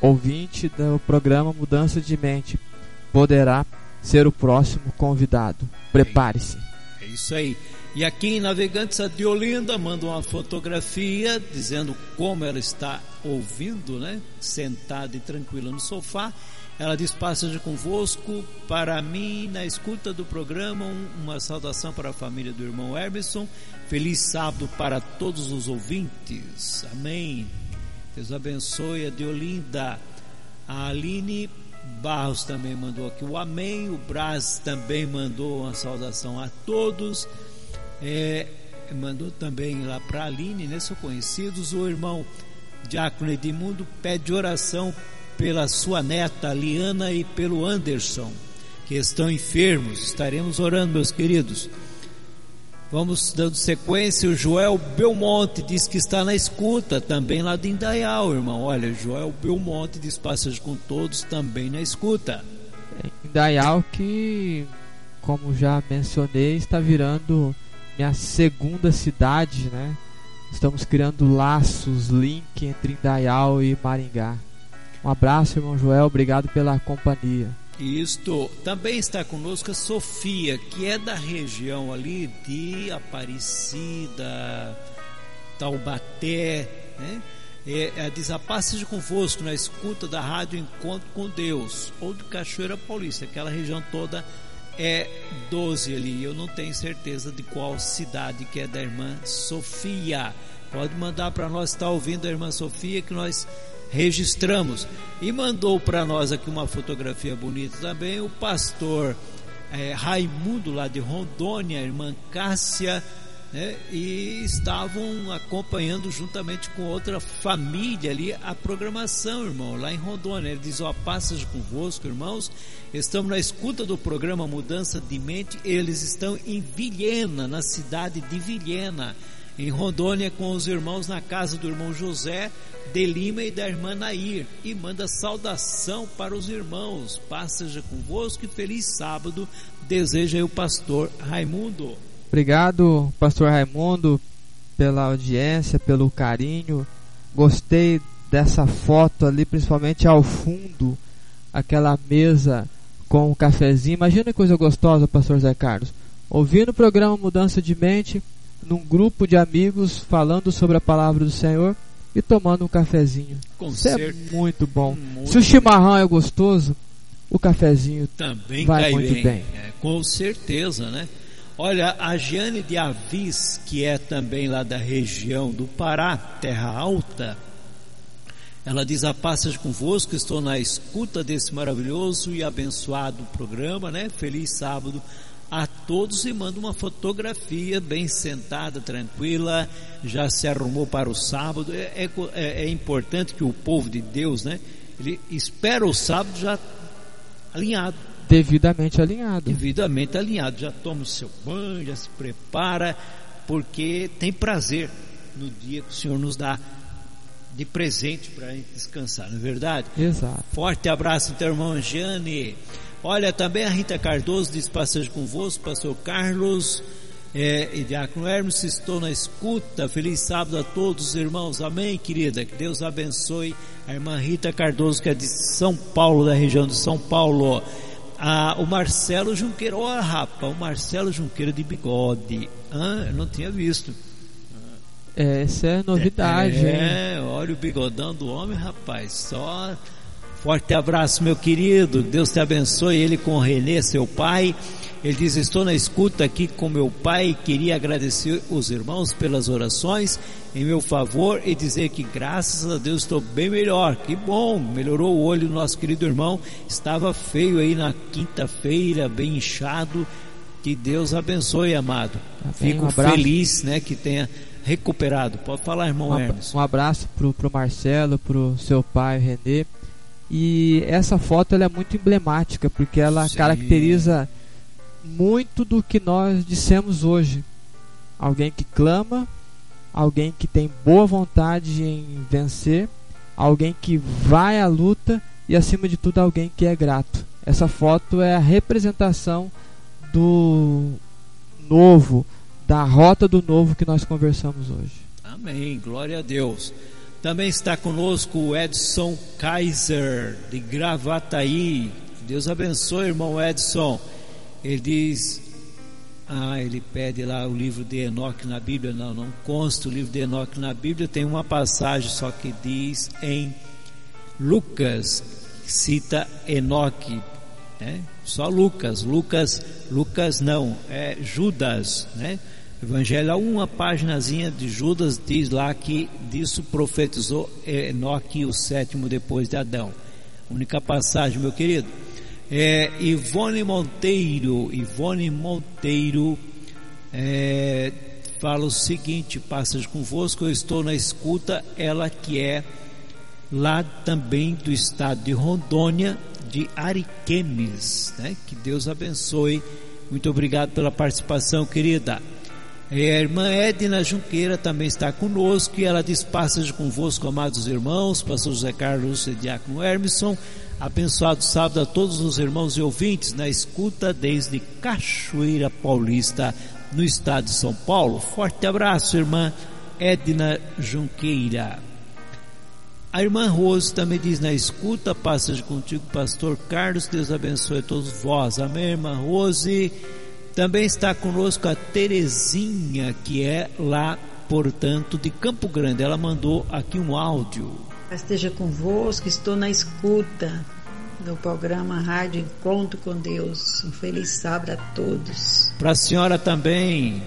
ouvinte do programa Mudança de Mente, poderá ser o próximo convidado. Prepare-se. É isso aí. E aqui em Navegantes, a Diolinda manda uma fotografia dizendo como ela está ouvindo, né? Sentada e tranquila no sofá. Ela diz: Passa convosco. Para mim, na escuta do programa, uma saudação para a família do irmão Emerson. Feliz sábado para todos os ouvintes. Amém. Deus abençoe a Diolinda. A Aline Barros também mandou aqui o amém. O Braz também mandou uma saudação a todos. É, mandou também lá para a Aline, né? São conhecidos. O irmão Diácono Edmundo pede oração pela sua neta Liana e pelo Anderson, que estão enfermos. Estaremos orando, meus queridos. Vamos dando sequência. O Joel Belmonte diz que está na escuta, também lá de Indaial, irmão. Olha, Joel Belmonte diz passagem com todos, também na escuta. Indaial que, como já mencionei, está virando minha segunda cidade, né? Estamos criando laços, link entre Indaial e Maringá. Um abraço, irmão Joel, obrigado pela companhia. Isto também está conosco a Sofia, que é da região ali de Aparecida, Taubaté, né? É, é, diz a paz seja convosco na escuta da rádio Encontro com Deus, ou de Cachoeira Paulista, aquela região toda é 12 ali. Eu não tenho certeza de qual cidade que é da irmã Sofia. Pode mandar para nós, está ouvindo a irmã Sofia, que nós registramos. E mandou para nós aqui uma fotografia bonita também o pastor é, Raimundo, lá de Rondônia, a irmã Cássia né, e estavam acompanhando juntamente com outra família ali a programação, irmão, lá em Rondônia. Ele diz: Ó, passas convosco, irmãos. Estamos na escuta do programa Mudança de Mente. Eles estão em Vilhena, na cidade de Vilhena, em Rondônia, com os irmãos na casa do irmão José de Lima e da irmã Nair. E manda saudação para os irmãos. Paz seja convosco e feliz sábado. Deseja o pastor Raimundo. Obrigado, pastor Raimundo, pela audiência, pelo carinho. Gostei dessa foto ali, principalmente ao fundo, aquela mesa com o cafezinho. Imagina que coisa gostosa, pastor Zé Carlos. Ouvindo o programa Mudança de Mente, num grupo de amigos falando sobre a palavra do Senhor e tomando um cafezinho. Com Isso é muito bom. Muito Se o chimarrão é gostoso, o cafezinho também vai muito bem. bem. É, com certeza, né? Olha, a Jane de Avis, que é também lá da região do Pará, Terra Alta, ela diz: A paz seja convosco, estou na escuta desse maravilhoso e abençoado programa, né? Feliz sábado a todos e manda uma fotografia bem sentada, tranquila, já se arrumou para o sábado. É, é, é, é importante que o povo de Deus, né? Ele espera o sábado já alinhado devidamente alinhado. Devidamente alinhado. Já toma o seu banho, já se prepara, porque tem prazer no dia que o Senhor nos dá de presente para a gente descansar, não é verdade? Exato. Forte abraço, teu irmão Jane. Olha, também a Rita Cardoso diz passeio convosco, pastor Carlos é, e Diácono Hermes, estou na escuta. Feliz sábado a todos os irmãos. Amém, querida. Que Deus abençoe a irmã Rita Cardoso, que é de São Paulo, da região de São Paulo ah, o Marcelo Junqueira, ó oh, rapaz, o Marcelo Junqueira de bigode. Ah, eu não tinha visto. É, essa é novidade. É, é, olha o bigodão do homem, rapaz. Só forte abraço, meu querido. Deus te abençoe. Ele com o Renê, seu pai. Ele diz: Estou na escuta aqui com meu pai. Queria agradecer os irmãos pelas orações em meu favor e dizer que graças a Deus estou bem melhor. Que bom, melhorou o olho do nosso querido irmão. Estava feio aí na quinta-feira, bem inchado. Que Deus abençoe, amado. Tá Fico um feliz, né, que tenha recuperado. Pode falar, irmão um, Hermes. Um abraço pro, pro Marcelo, pro seu pai, Renê. E essa foto ela é muito emblemática porque ela Sim. caracteriza muito do que nós dissemos hoje. Alguém que clama, alguém que tem boa vontade em vencer, alguém que vai à luta e acima de tudo alguém que é grato. Essa foto é a representação do novo, da rota do novo que nós conversamos hoje. Amém, glória a Deus. Também está conosco o Edson Kaiser, de Gravataí. Deus abençoe, irmão Edson. Ele diz: Ah, ele pede lá o livro de Enoque na Bíblia. Não, não consta o livro de Enoque na Bíblia. Tem uma passagem só que diz em Lucas, cita Enoque. Né? Só Lucas, Lucas, Lucas não, é Judas, né? Evangelho, uma páginazinha de Judas diz lá que disso profetizou Enoque, o sétimo depois de Adão. Única passagem, meu querido. É, Ivone Monteiro, Ivone Monteiro é, fala o seguinte: passas convosco, eu estou na escuta, ela que é lá também do estado de Rondônia, de Ariquemes, né? Que Deus abençoe. Muito obrigado pela participação, querida. É, a irmã Edna Junqueira também está conosco e ela diz: Passas convosco, amados irmãos, pastor José Carlos e Diácono Hermeson Abençoado sábado a todos os irmãos e ouvintes na escuta desde Cachoeira Paulista, no estado de São Paulo. Forte abraço, irmã Edna Junqueira. A irmã Rose também diz na escuta, passa contigo, pastor Carlos, Deus abençoe a todos vós. Amém, irmã Rose. Também está conosco a Terezinha, que é lá portanto, de Campo Grande. Ela mandou aqui um áudio. Esteja convosco, estou na escuta do programa Rádio Encontro com Deus. Um feliz sábado a todos. Para a senhora também.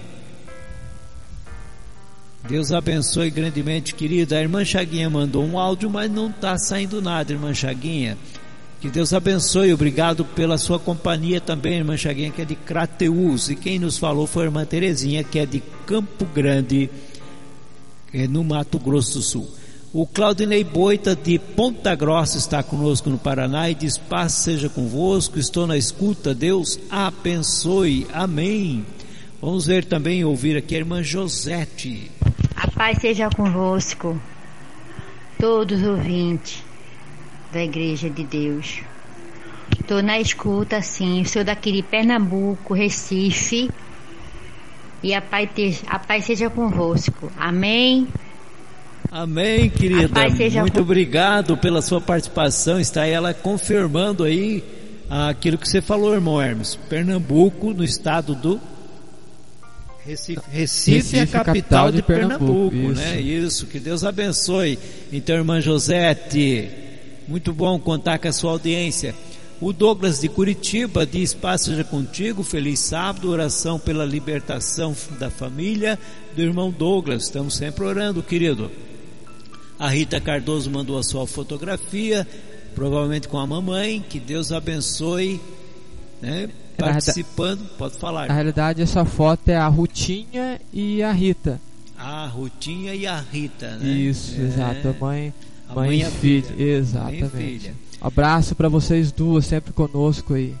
Deus abençoe grandemente, querida. A irmã Chaguinha mandou um áudio, mas não está saindo nada, irmã Chaguinha. Que Deus abençoe, obrigado pela sua companhia também, irmã Chaguinha, que é de Crateus. E quem nos falou foi a irmã Terezinha, que é de Campo Grande, é no Mato Grosso do Sul. O Claudinei Boita de Ponta Grossa está conosco no Paraná e diz: Paz seja convosco, estou na escuta, Deus abençoe, amém. Vamos ver também, ouvir aqui a irmã Josete. A paz seja convosco, todos os ouvintes da Igreja de Deus. Estou na escuta, sim, sou daqui de Pernambuco, Recife. E a paz, te, a paz seja convosco. Amém. Amém, querida. Muito com- obrigado pela sua participação. Está ela confirmando aí aquilo que você falou, irmão Hermes. Pernambuco, no estado do Recife. Recife, é a Recife, capital, de, Pernambuco, Pernambuco, né? Isso, que Deus abençoe. Então, irmã Josete, muito bom contar com a sua audiência. O Douglas de Curitiba diz: Paz seja contigo, feliz sábado, oração pela libertação da família do irmão Douglas. Estamos sempre orando, querido. A Rita Cardoso mandou a sua fotografia, provavelmente com a mamãe. Que Deus abençoe, né? É, Participando, pode falar. Na realidade, essa foto é a Rutinha e a Rita. A Rutinha e a Rita, né? Isso, É. exato. A mãe, mãe, mãe e filha. filha. Mãe e Exatamente. filha. Abraço para vocês duas, sempre conosco aí.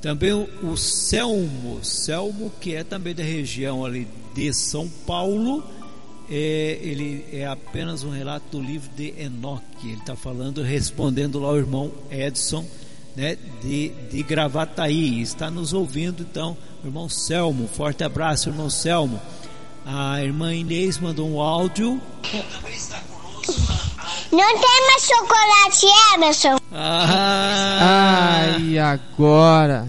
Também o, o Selmo, Selmo que é também da região ali de São Paulo, é, ele é apenas um relato do livro de Enoque. Ele está falando, respondendo lá ao irmão Edson, né, de, de Gravataí. Está nos ouvindo, então, irmão Selmo. Forte abraço, irmão Selmo. A irmã Inês mandou um áudio. Não tem mais chocolate, Emerson? Ah, Ai, agora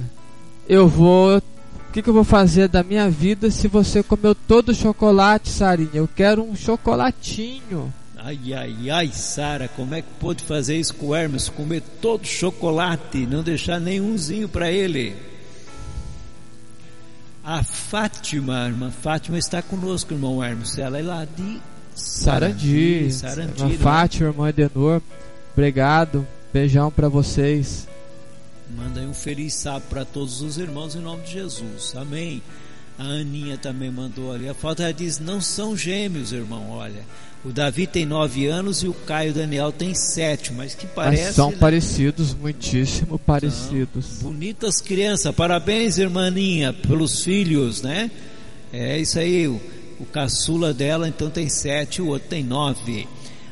eu vou. O que, que eu vou fazer da minha vida se você comeu todo o chocolate, Sarinha? Eu quero um chocolatinho. Ai, ai, ai, Sara, como é que pôde fazer isso com o Hermes? Comer todo o chocolate, não deixar nenhumzinho para ele. A Fátima, irmã Fátima está conosco, irmão Hermes. Ela é lá de Sarandi, Sarandi, irmã né? Fátima, irmã Edenor, obrigado. Beijão para vocês. Manda aí um feliz sábado para todos os irmãos em nome de Jesus. Amém. A Aninha também mandou ali. A foto ela diz: não são gêmeos, irmão. Olha, o Davi tem nove anos e o Caio Daniel tem sete, mas que Mas parece. são né? parecidos, muitíssimo parecidos. Bonitas crianças, parabéns, irmaninha, pelos filhos, né? É isso aí, o, caçula dela então tem sete, o outro tem nove.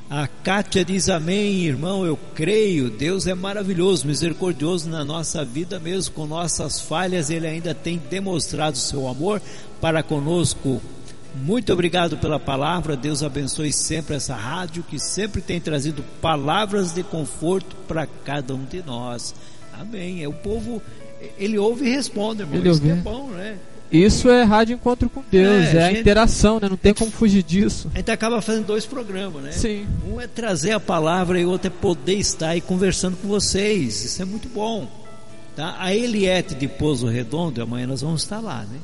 A Kátia diz amém, irmão, eu creio, Deus é maravilhoso, misericordioso na nossa vida, mesmo com nossas falhas, Ele ainda tem demonstrado seu amor para conosco. Muito obrigado pela palavra, Deus abençoe sempre essa rádio que sempre tem trazido palavras de conforto para cada um de nós. Amém. É o povo, ele ouve e responde, irmão. Ele Isso é ouve. bom, né? Isso é rádio encontro com Deus, É, é, a gente- interação, né? Não tem como fugir disso. A gente acaba fazendo dois programas, né? Sim. Um é trazer a palavra e o outro é poder estar aí conversando com vocês. Isso é muito bom. Tá? A Eliette de Pouso Redondo, amanhã nós vamos estar lá, né?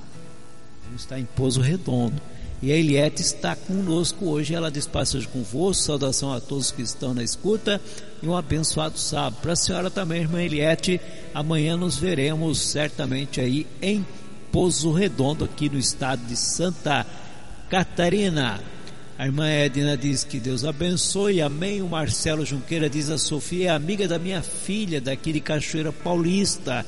Vamos estar em Pouso Redondo. E a Eliette está conosco hoje. Ela diz passagem convosco. Saudação a todos que estão na escuta. E um abençoado sábado. Para a senhora também, irmã Eliette. Amanhã nos veremos certamente aí em Pouso Redondo, aqui no estado de Santa Catarina. A irmã Edna diz que Deus abençoe, amém. O Marcelo Junqueira diz a Sofia é amiga da minha filha, daqui de Cachoeira Paulista,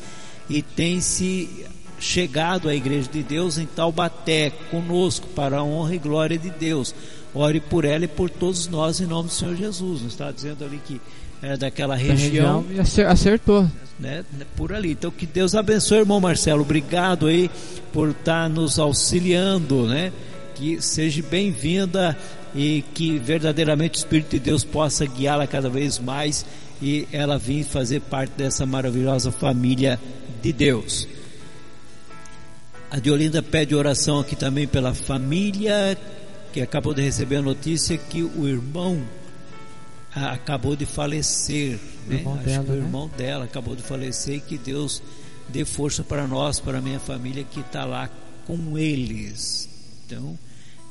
e tem se chegado à Igreja de Deus em Taubaté, conosco, para a honra e glória de Deus. Ore por ela e por todos nós, em nome do Senhor Jesus. Está dizendo ali que é daquela Da região, região e acer- acertou. né, por ali. Então que Deus abençoe, irmão Marcelo. Obrigado aí por estar nos auxiliando, né? Que seja bem-vinda e que verdadeiramente o Espírito de Deus possa guiá-la cada vez mais e ela vir fazer parte dessa maravilhosa família de Deus. A Diolinda pede oração aqui também pela família que acabou de receber a notícia que o irmão acabou de falecer. Né? Irmão Acho dela, que o né? irmão dela acabou de falecer e que Deus dê força para nós, para a minha família que está lá com eles. Então,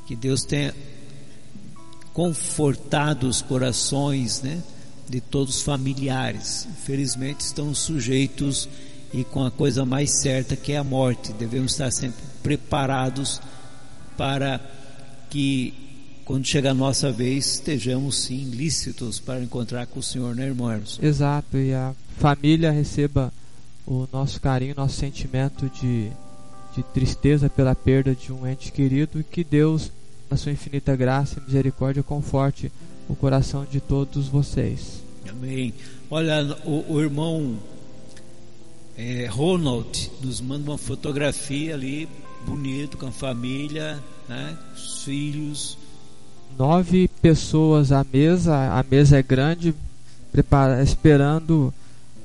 que Deus tenha confortado os corações né, de todos os familiares. Infelizmente estão sujeitos e com a coisa mais certa que é a morte. Devemos estar sempre preparados para que quando chegar a nossa vez estejamos sim lícitos para encontrar com o Senhor, né, irmão Hermes? Exato, e a família receba o nosso carinho, nosso sentimento de, de tristeza pela perda de um ente querido e que Deus, na sua infinita graça e misericórdia, conforte o coração de todos vocês. Amém. Olha, o, o irmão é, Ronald nos manda uma fotografia ali, bonito, com a família, né, os filhos. Nove pessoas à mesa, a mesa é grande, prepara, esperando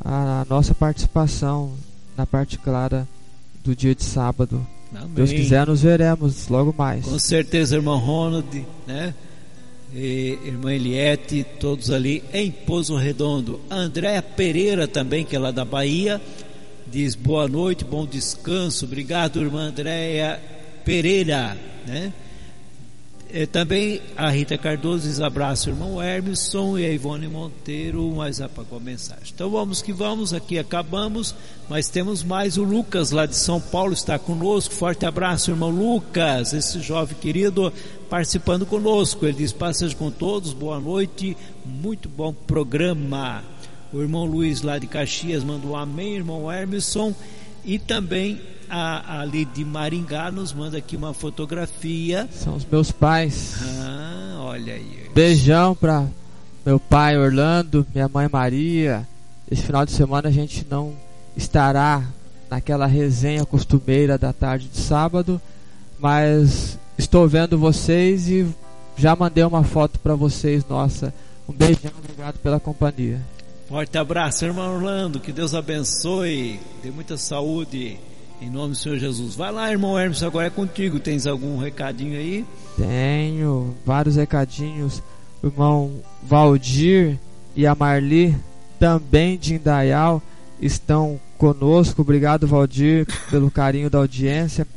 a, nossa participação na parte clara do dia de sábado. Amém. Deus quiser, nos veremos logo mais. Com certeza, irmão Ronald, né? E irmã Eliette, todos ali em Pouso Redondo. A Andréa Pereira também, que é lá da Bahia, diz boa noite, bom descanso. Obrigado, irmã Andréa Pereira, né? É, também a Rita Cardoso diz abraço, irmão Hermeson e a Ivone Monteiro, mas apagou a mensagem. Então vamos que vamos, aqui acabamos, mas temos mais o Lucas lá de São Paulo, está conosco. Forte abraço, irmão Lucas, esse jovem querido participando conosco. Ele diz: passagem com todos, boa noite, muito bom programa. O irmão Luiz lá de Caxias mandou um amém, irmão Hermeson, e também a, ali de Maringá nos manda aqui uma fotografia. São os meus pais. Ah, olha aí. Beijão pra meu pai Orlando, minha mãe Maria. Esse final de semana a gente não estará naquela resenha costumeira da tarde de sábado, mas estou vendo vocês e já mandei uma foto para vocês, nossa. Um beijão, obrigado pela companhia. Forte abraço, irmão Orlando, que Deus abençoe, dê muita saúde, em nome do Senhor Jesus. Vai lá, irmão Hermes, agora é contigo. Tens algum recadinho aí? Tenho vários recadinhos. O irmão Valdir e a Marli, também de Indaial, estão conosco. Obrigado, Valdir, pelo carinho da audiência.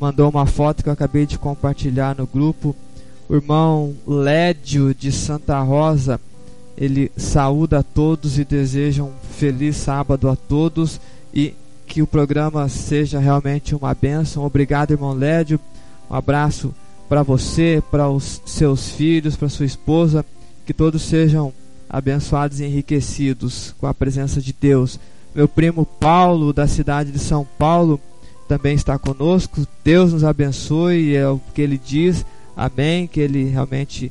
Mandou uma foto que eu acabei de compartilhar no grupo. O irmão Lédio de Santa Rosa, ele saúda a todos e deseja um feliz sábado a todos e que o programa seja realmente uma bênção. Obrigado, irmão Lédio. Um abraço para você, para os seus filhos, para sua esposa. Que todos sejam abençoados e enriquecidos com a presença de Deus. Meu primo Paulo, da cidade de São Paulo, também está conosco. Deus nos abençoe, é o que ele diz. Amém. Que ele realmente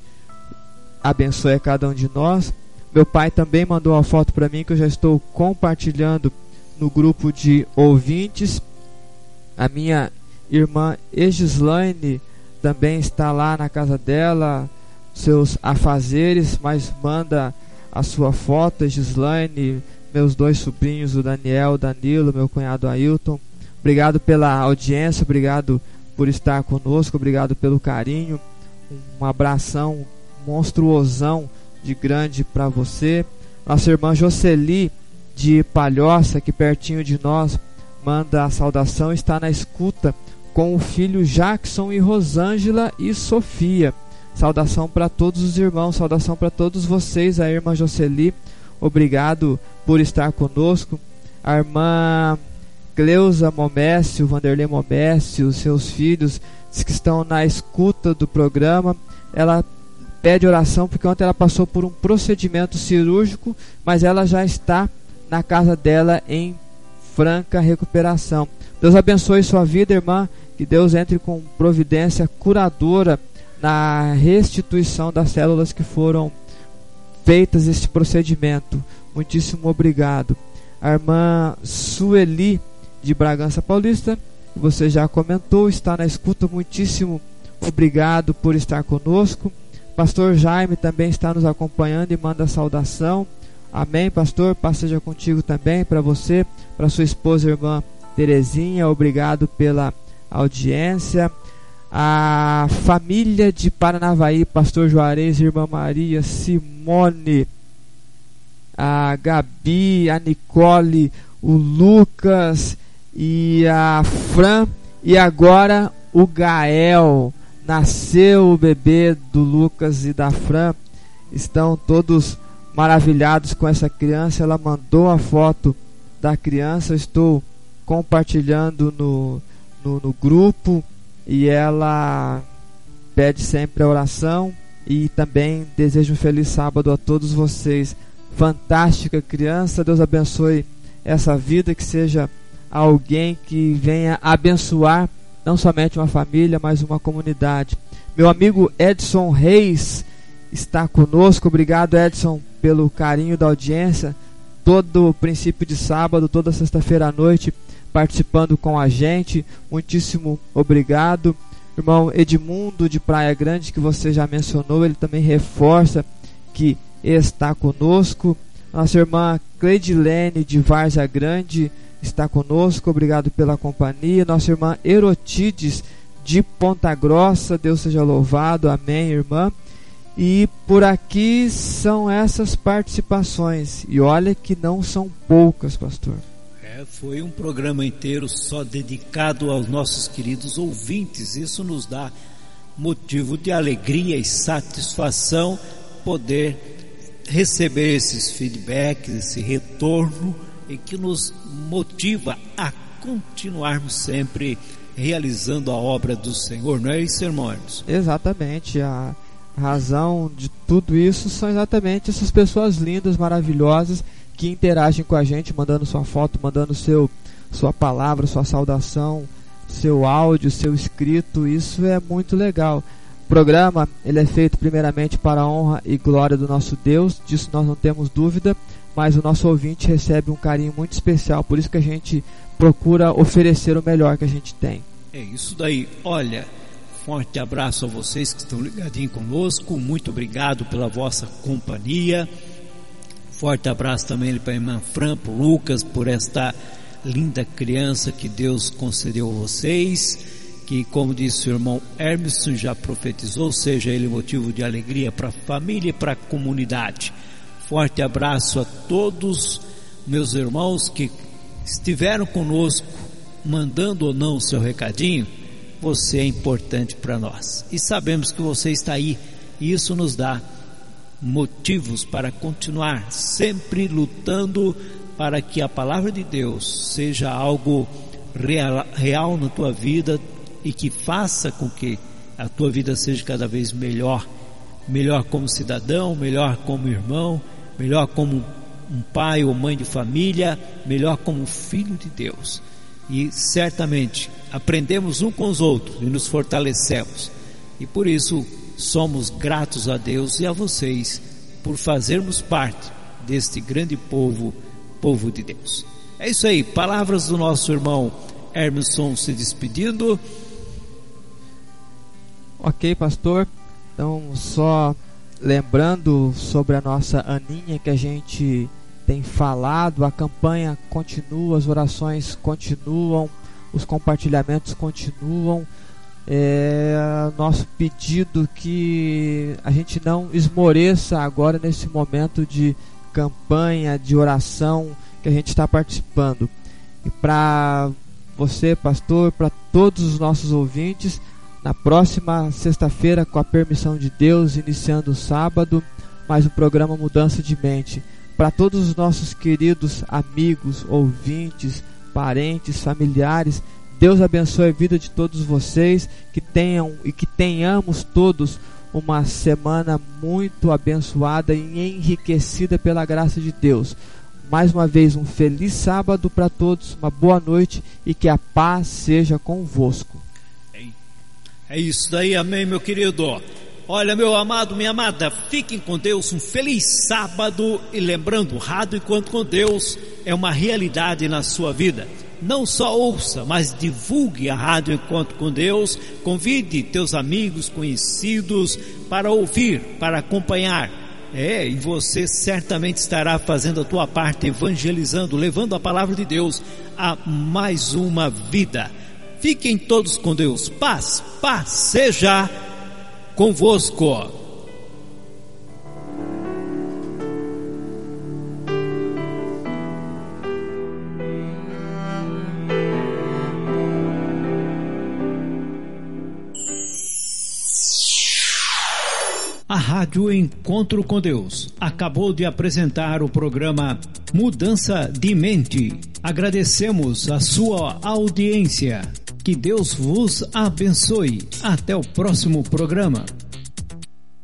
abençoe a cada um de nós. Meu pai também mandou uma foto para mim que eu já estou compartilhando no grupo de ouvintes. A minha irmã Egislaine também está lá na casa dela, seus afazeres, mas manda a sua foto, Gislaine, meus dois sobrinhos, o Daniel, o Danilo, meu cunhado Ailton. Obrigado pela audiência, obrigado por estar conosco, obrigado pelo carinho. Um abração monstruosão de grande para você. Nossa irmã Jocely de Palhoça, aqui pertinho de nós, manda a saudação, está na escuta com o filho Jackson e Rosângela e Sofia. Saudação para todos os irmãos, saudação para todos vocês, a irmã Jocely. Obrigado por estar conosco. A irmã Cleusa Momésio, Vanderlei Momésio, seus filhos que estão na escuta do programa. Ela pede oração porque ontem ela passou por um procedimento cirúrgico, mas ela já está na casa dela em franca recuperação. Deus abençoe sua vida, irmã. Que Deus entre com providência curadora na restituição das células que foram feitas este procedimento. Muitíssimo obrigado. A irmã Sueli de Bragança Paulista, você já comentou, está na escuta. Muitíssimo obrigado por estar conosco. Pastor Jaime também está nos acompanhando e manda saudação. Amém, pastor. Paz seja contigo também, para você, para sua esposa, irmã Terezinha. Obrigado pela audiência. a família de Paranavaí, Pastor Juarez, Irmã Maria, Simone, a Gabi, a Nicole, o Lucas e a Fran e agora o Gael. Nasceu o bebê do Lucas e da Fran. Estão todos maravilhados com essa criança. Ela mandou a foto da criança. Estou compartilhando no, no, no grupo e ela pede sempre a oração e também desejo um feliz sábado a todos vocês. Fantástica criança, Deus abençoe essa vida, que seja alguém que venha abençoar não somente uma família, mas uma comunidade. Meu amigo Edson Reis está conosco. Obrigado, Edson, pelo carinho da audiência. Todo princípio de sábado, toda sexta-feira à noite, participando com a gente. Muitíssimo obrigado. Irmão Edmundo de Praia Grande, que você já mencionou, ele também reforça que está conosco. Nossa irmã Cleidilene de Várzea Grande está conosco, obrigado pela companhia. Nossa irmã Erotides de Ponta Grossa, Deus seja louvado, amém, irmã. E por aqui são essas participações, e olha que não são poucas, pastor. É, foi um programa inteiro só dedicado aos nossos queridos ouvintes. Isso nos dá motivo de alegria e satisfação poder receber esses feedbacks, esse retorno e que nos motiva a continuarmos sempre realizando a obra do Senhor, não é isso, irmãos? Exatamente. Razão de tudo isso são exatamente essas pessoas lindas, maravilhosas que interagem com a gente, mandando sua foto, mandando seu sua palavra, sua saudação, seu áudio, seu escrito. Isso é muito legal. O programa ele é feito primeiramente para a honra e glória do nosso Deus, disso nós não temos dúvida mas o nosso ouvinte recebe um carinho muito especial, por isso que a gente procura oferecer o melhor que a gente tem. É isso daí. Olha, forte abraço a vocês que estão ligadinhos conosco. Muito obrigado pela vossa companhia. Forte abraço também para a irmã Fran, para o Lucas, por esta linda criança que Deus concedeu a vocês. Que, como disse o irmão Hermes, já profetizou, seja ele motivo de alegria para a família e para a comunidade. Forte abraço a todos meus irmãos que estiveram conosco, mandando ou não o seu recadinho. Você é importante para nós e sabemos que você está aí, e isso nos dá motivos para continuar sempre lutando para que a palavra de Deus seja algo real, real na tua vida e que faça com que a tua vida seja cada vez melhor, melhor como cidadão, melhor como irmão, melhor como um pai ou mãe de família, melhor como filho de Deus. E certamente aprendemos um com os outros e nos fortalecemos. E por isso somos gratos a Deus e a vocês por fazermos parte deste grande povo, povo de Deus. É isso aí, palavras do nosso irmão Hermeson se despedindo. Ok, pastor. Então, só lembrando sobre a nossa Aninha que a gente tem falado, a campanha continua, as orações continuam, os compartilhamentos continuam. É nosso pedido que a gente não esmoreça agora nesse momento de campanha, de oração que a gente está participando. E para você, pastor, para todos os nossos ouvintes, na próxima sexta-feira, com a permissão de Deus, iniciando o sábado, mais um programa Mudança de Mente. Para todos os nossos queridos amigos, ouvintes, parentes, familiares, Deus abençoe a vida de todos vocês, que tenham e que tenhamos todos uma semana muito abençoada e enriquecida pela graça de Deus. Mais uma vez, um feliz sábado para todos, uma boa noite e que a paz seja convosco. É isso daí, amém, meu querido. Olha, meu amado, minha amada, fiquem com Deus, um feliz sábado e lembrando, Rádio Enquanto com Deus é uma realidade na sua vida. Não só ouça, mas divulgue a Rádio Enquanto com Deus, convide teus amigos, conhecidos para ouvir, para acompanhar. É, e você certamente estará fazendo a tua parte, evangelizando, levando a palavra de Deus a mais uma vida. Fiquem todos com Deus. Paz, paz seja convosco. A Rádio Encontro com Deus acabou de apresentar o programa Mudança de Mente. Agradecemos a sua audiência. Que Deus vos abençoe. Até o próximo programa.